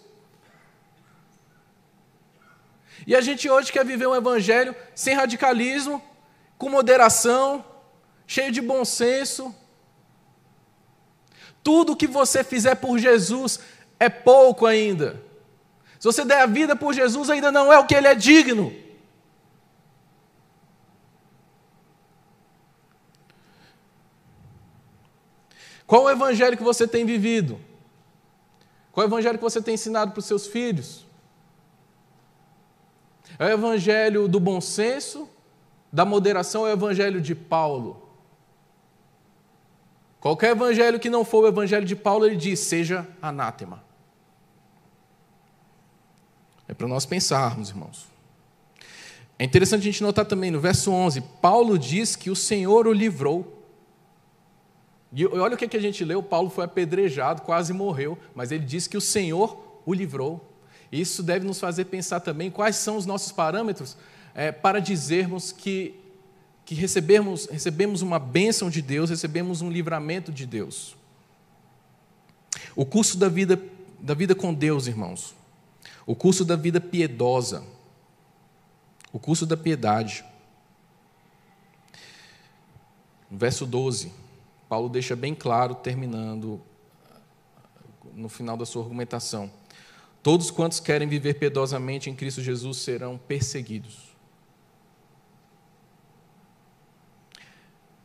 E a gente hoje quer viver um Evangelho sem radicalismo, com moderação, cheio de bom senso. Tudo que você fizer por Jesus é pouco ainda. Se você der a vida por Jesus, ainda não é o que ele é digno. Qual o evangelho que você tem vivido? Qual o evangelho que você tem ensinado para os seus filhos? É o evangelho do bom senso, da moderação, é o evangelho de Paulo. Qualquer evangelho que não for o evangelho de Paulo, ele diz: seja anátema. É para nós pensarmos, irmãos. É interessante a gente notar também no verso 11: Paulo diz que o Senhor o livrou. E olha o que a gente leu: Paulo foi apedrejado, quase morreu, mas ele disse que o Senhor o livrou. Isso deve nos fazer pensar também quais são os nossos parâmetros é, para dizermos que, que recebemos, recebemos uma bênção de Deus, recebemos um livramento de Deus. O curso da vida, da vida com Deus, irmãos. O curso da vida piedosa. O curso da piedade. Verso 12. Paulo deixa bem claro, terminando no final da sua argumentação. Todos quantos querem viver piedosamente em Cristo Jesus serão perseguidos.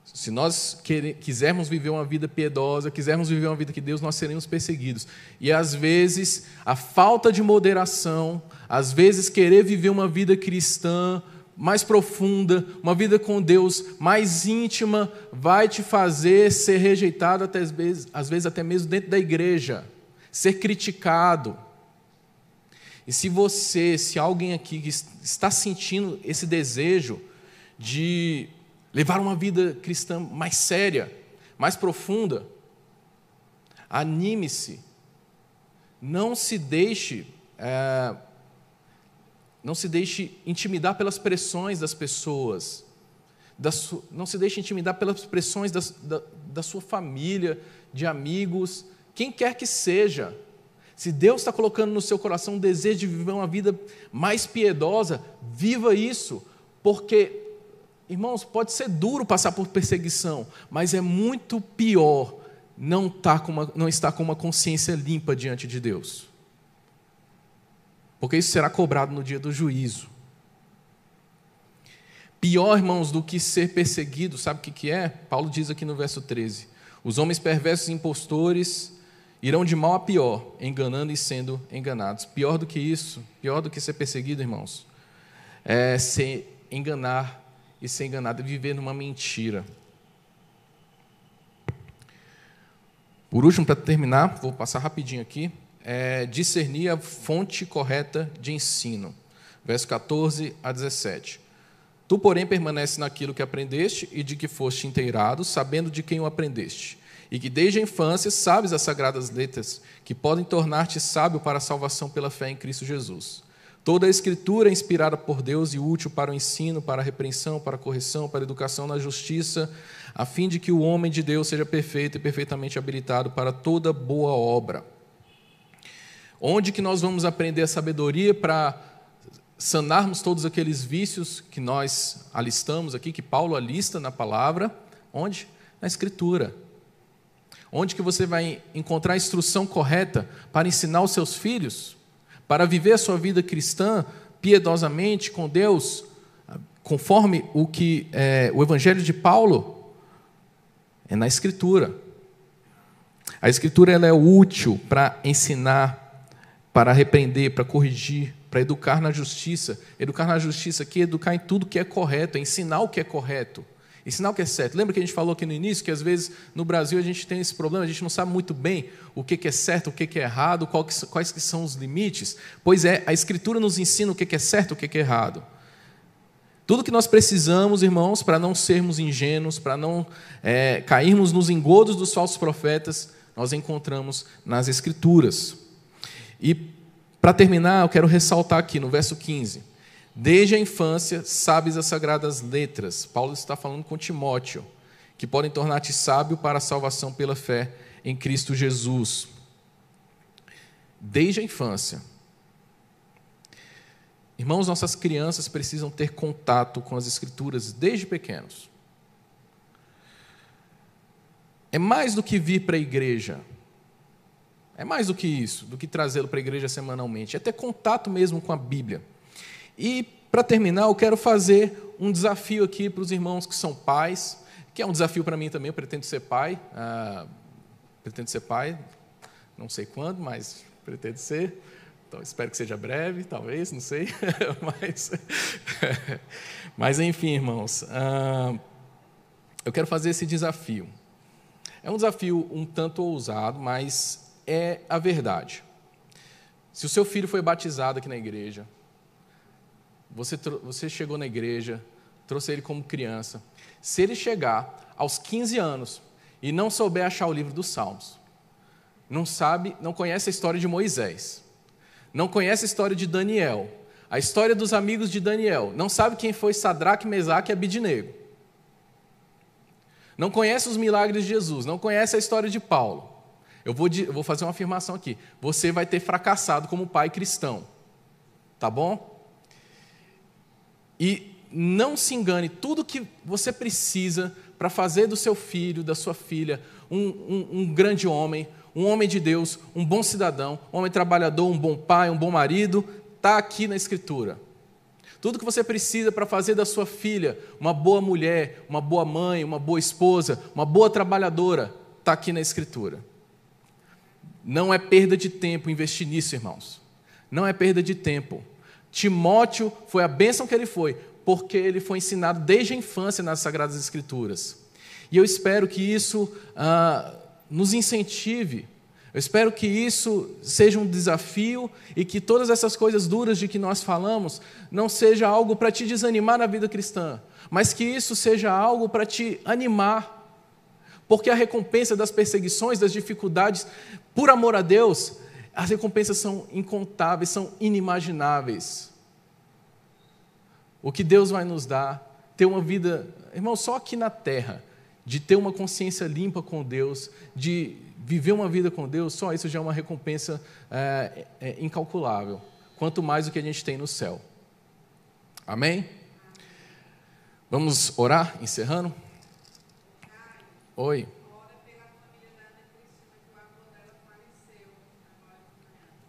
Se nós quisermos viver uma vida piedosa, quisermos viver uma vida que Deus, nós seremos perseguidos. E às vezes, a falta de moderação, às vezes, querer viver uma vida cristã, mais profunda, uma vida com Deus mais íntima, vai te fazer ser rejeitado, até às vezes, às vezes até mesmo dentro da igreja, ser criticado. E se você, se alguém aqui está sentindo esse desejo de levar uma vida cristã mais séria, mais profunda, anime-se, não se deixe é, não se deixe intimidar pelas pressões das pessoas. Da su... Não se deixe intimidar pelas pressões das, da, da sua família, de amigos, quem quer que seja. Se Deus está colocando no seu coração um desejo de viver uma vida mais piedosa, viva isso, porque, irmãos, pode ser duro passar por perseguição, mas é muito pior não, tá com uma, não está com uma consciência limpa diante de Deus. Porque isso será cobrado no dia do juízo. Pior, irmãos, do que ser perseguido, sabe o que, é? Paulo diz aqui no verso 13: Os homens perversos e impostores irão de mal a pior, enganando e sendo enganados. Pior do que isso, pior do que ser perseguido, irmãos, é se enganar e ser enganado, é viver numa mentira. Por último, para terminar, vou passar rapidinho aqui, é discernir a fonte correta de ensino. Verso 14 a 17. Tu, porém, permanece naquilo que aprendeste e de que foste inteirado, sabendo de quem o aprendeste, e que desde a infância sabes as sagradas letras, que podem tornar-te sábio para a salvação pela fé em Cristo Jesus. Toda a Escritura é inspirada por Deus e útil para o ensino, para a repreensão, para a correção, para a educação na justiça, a fim de que o homem de Deus seja perfeito e perfeitamente habilitado para toda boa obra. Onde que nós vamos aprender a sabedoria para sanarmos todos aqueles vícios que nós alistamos aqui, que Paulo alista na palavra, onde? Na Escritura. Onde que você vai encontrar a instrução correta para ensinar os seus filhos, para viver a sua vida cristã piedosamente com Deus, conforme o que é, o Evangelho de Paulo é na Escritura. A Escritura ela é útil para ensinar, para repreender, para corrigir, para educar na justiça. Educar na justiça aqui é educar em tudo que é correto, é ensinar o que é correto, ensinar o que é certo. Lembra que a gente falou aqui no início que às vezes no Brasil a gente tem esse problema, a gente não sabe muito bem o que é certo, o que é errado, quais que são os limites. Pois é, a Escritura nos ensina o que é certo, o que é errado. Tudo que nós precisamos, irmãos, para não sermos ingênuos, para não é, cairmos nos engodos dos falsos profetas, nós encontramos nas Escrituras. E para terminar, eu quero ressaltar aqui no verso 15. Desde a infância sabes as sagradas letras. Paulo está falando com Timóteo, que podem tornar-te sábio para a salvação pela fé em Cristo Jesus. Desde a infância. Irmãos, nossas crianças precisam ter contato com as Escrituras desde pequenos. É mais do que vir para a igreja. É mais do que isso, do que trazê-lo para a igreja semanalmente. É ter contato mesmo com a Bíblia. E, para terminar, eu quero fazer um desafio aqui para os irmãos que são pais, que é um desafio para mim também. Eu pretendo ser pai. Ah, pretendo ser pai, não sei quando, mas pretendo ser. Então, espero que seja breve, talvez, não sei. mas, mas, enfim, irmãos, ah, eu quero fazer esse desafio. É um desafio um tanto ousado, mas é a verdade. Se o seu filho foi batizado aqui na igreja, você, você chegou na igreja, trouxe ele como criança, se ele chegar aos 15 anos e não souber achar o livro dos Salmos, não sabe, não conhece a história de Moisés, não conhece a história de Daniel, a história dos amigos de Daniel, não sabe quem foi Sadraque, Mesaque e Abidinego, não conhece os milagres de Jesus, não conhece a história de Paulo, eu vou, eu vou fazer uma afirmação aqui. Você vai ter fracassado como pai cristão. Tá bom? E não se engane, tudo que você precisa para fazer do seu filho, da sua filha, um, um, um, grande homem, um homem de Deus, um bom cidadão, um homem trabalhador, um bom pai, um bom marido, está aqui na Escritura. Tudo que você precisa para fazer da sua filha uma boa mulher, uma boa mãe, uma boa esposa, uma boa trabalhadora, está aqui na Escritura. Não é perda de tempo investir nisso, irmãos. Não é perda de tempo. Timóteo foi a bênção que ele foi, porque ele foi ensinado desde a infância nas Sagradas Escrituras. E eu espero que isso ah, nos incentive. Eu espero que isso seja um desafio e que todas essas coisas duras de que nós falamos não seja algo para te desanimar na vida cristã, mas que isso seja algo para te animar porque a recompensa das perseguições, das dificuldades, por amor a Deus, as recompensas são incontáveis, são inimagináveis. O que Deus vai nos dar, ter uma vida, irmão, só aqui na terra, de ter uma consciência limpa com Deus, de viver uma vida com Deus, só isso já é uma recompensa é, é, incalculável. Quanto mais o que a gente tem no céu. Amém? Vamos orar, encerrando? Oi.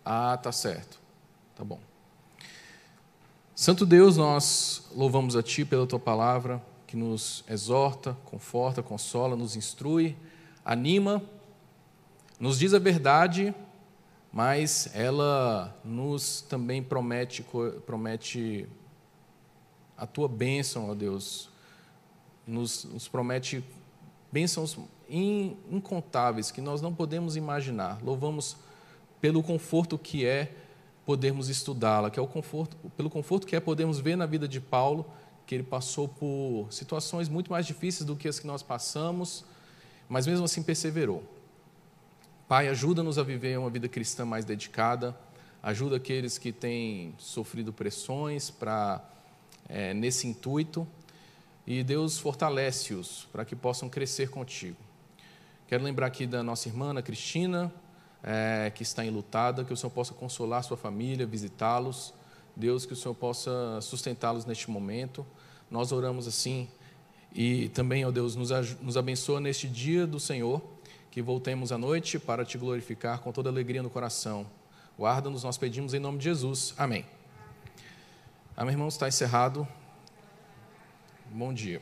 Ah, tá certo. Tá bom. Santo Deus, nós louvamos a Ti pela Tua palavra que nos exorta, conforta, consola, nos instrui, anima, nos diz a verdade, mas ela nos também promete, promete a Tua bênção, ó Deus, nos, nos promete bênçãos incontáveis que nós não podemos imaginar. Louvamos pelo conforto que é podermos estudá-la, que é o conforto, pelo conforto que é podermos ver na vida de Paulo que ele passou por situações muito mais difíceis do que as que nós passamos, mas mesmo assim perseverou. Pai, ajuda-nos a viver uma vida cristã mais dedicada, ajuda aqueles que têm sofrido pressões para é, nesse intuito e Deus fortalece-os para que possam crescer contigo. Quero lembrar aqui da nossa irmã Ana Cristina, é, que está enlutada, que o Senhor possa consolar sua família, visitá-los. Deus, que o Senhor possa sustentá-los neste momento. Nós oramos assim e também, ó Deus, nos, nos abençoa neste dia do Senhor, que voltemos à noite para te glorificar com toda alegria no coração. Guarda-nos, nós pedimos em nome de Jesus. Amém. Amém, irmãos, está encerrado. Bom dia.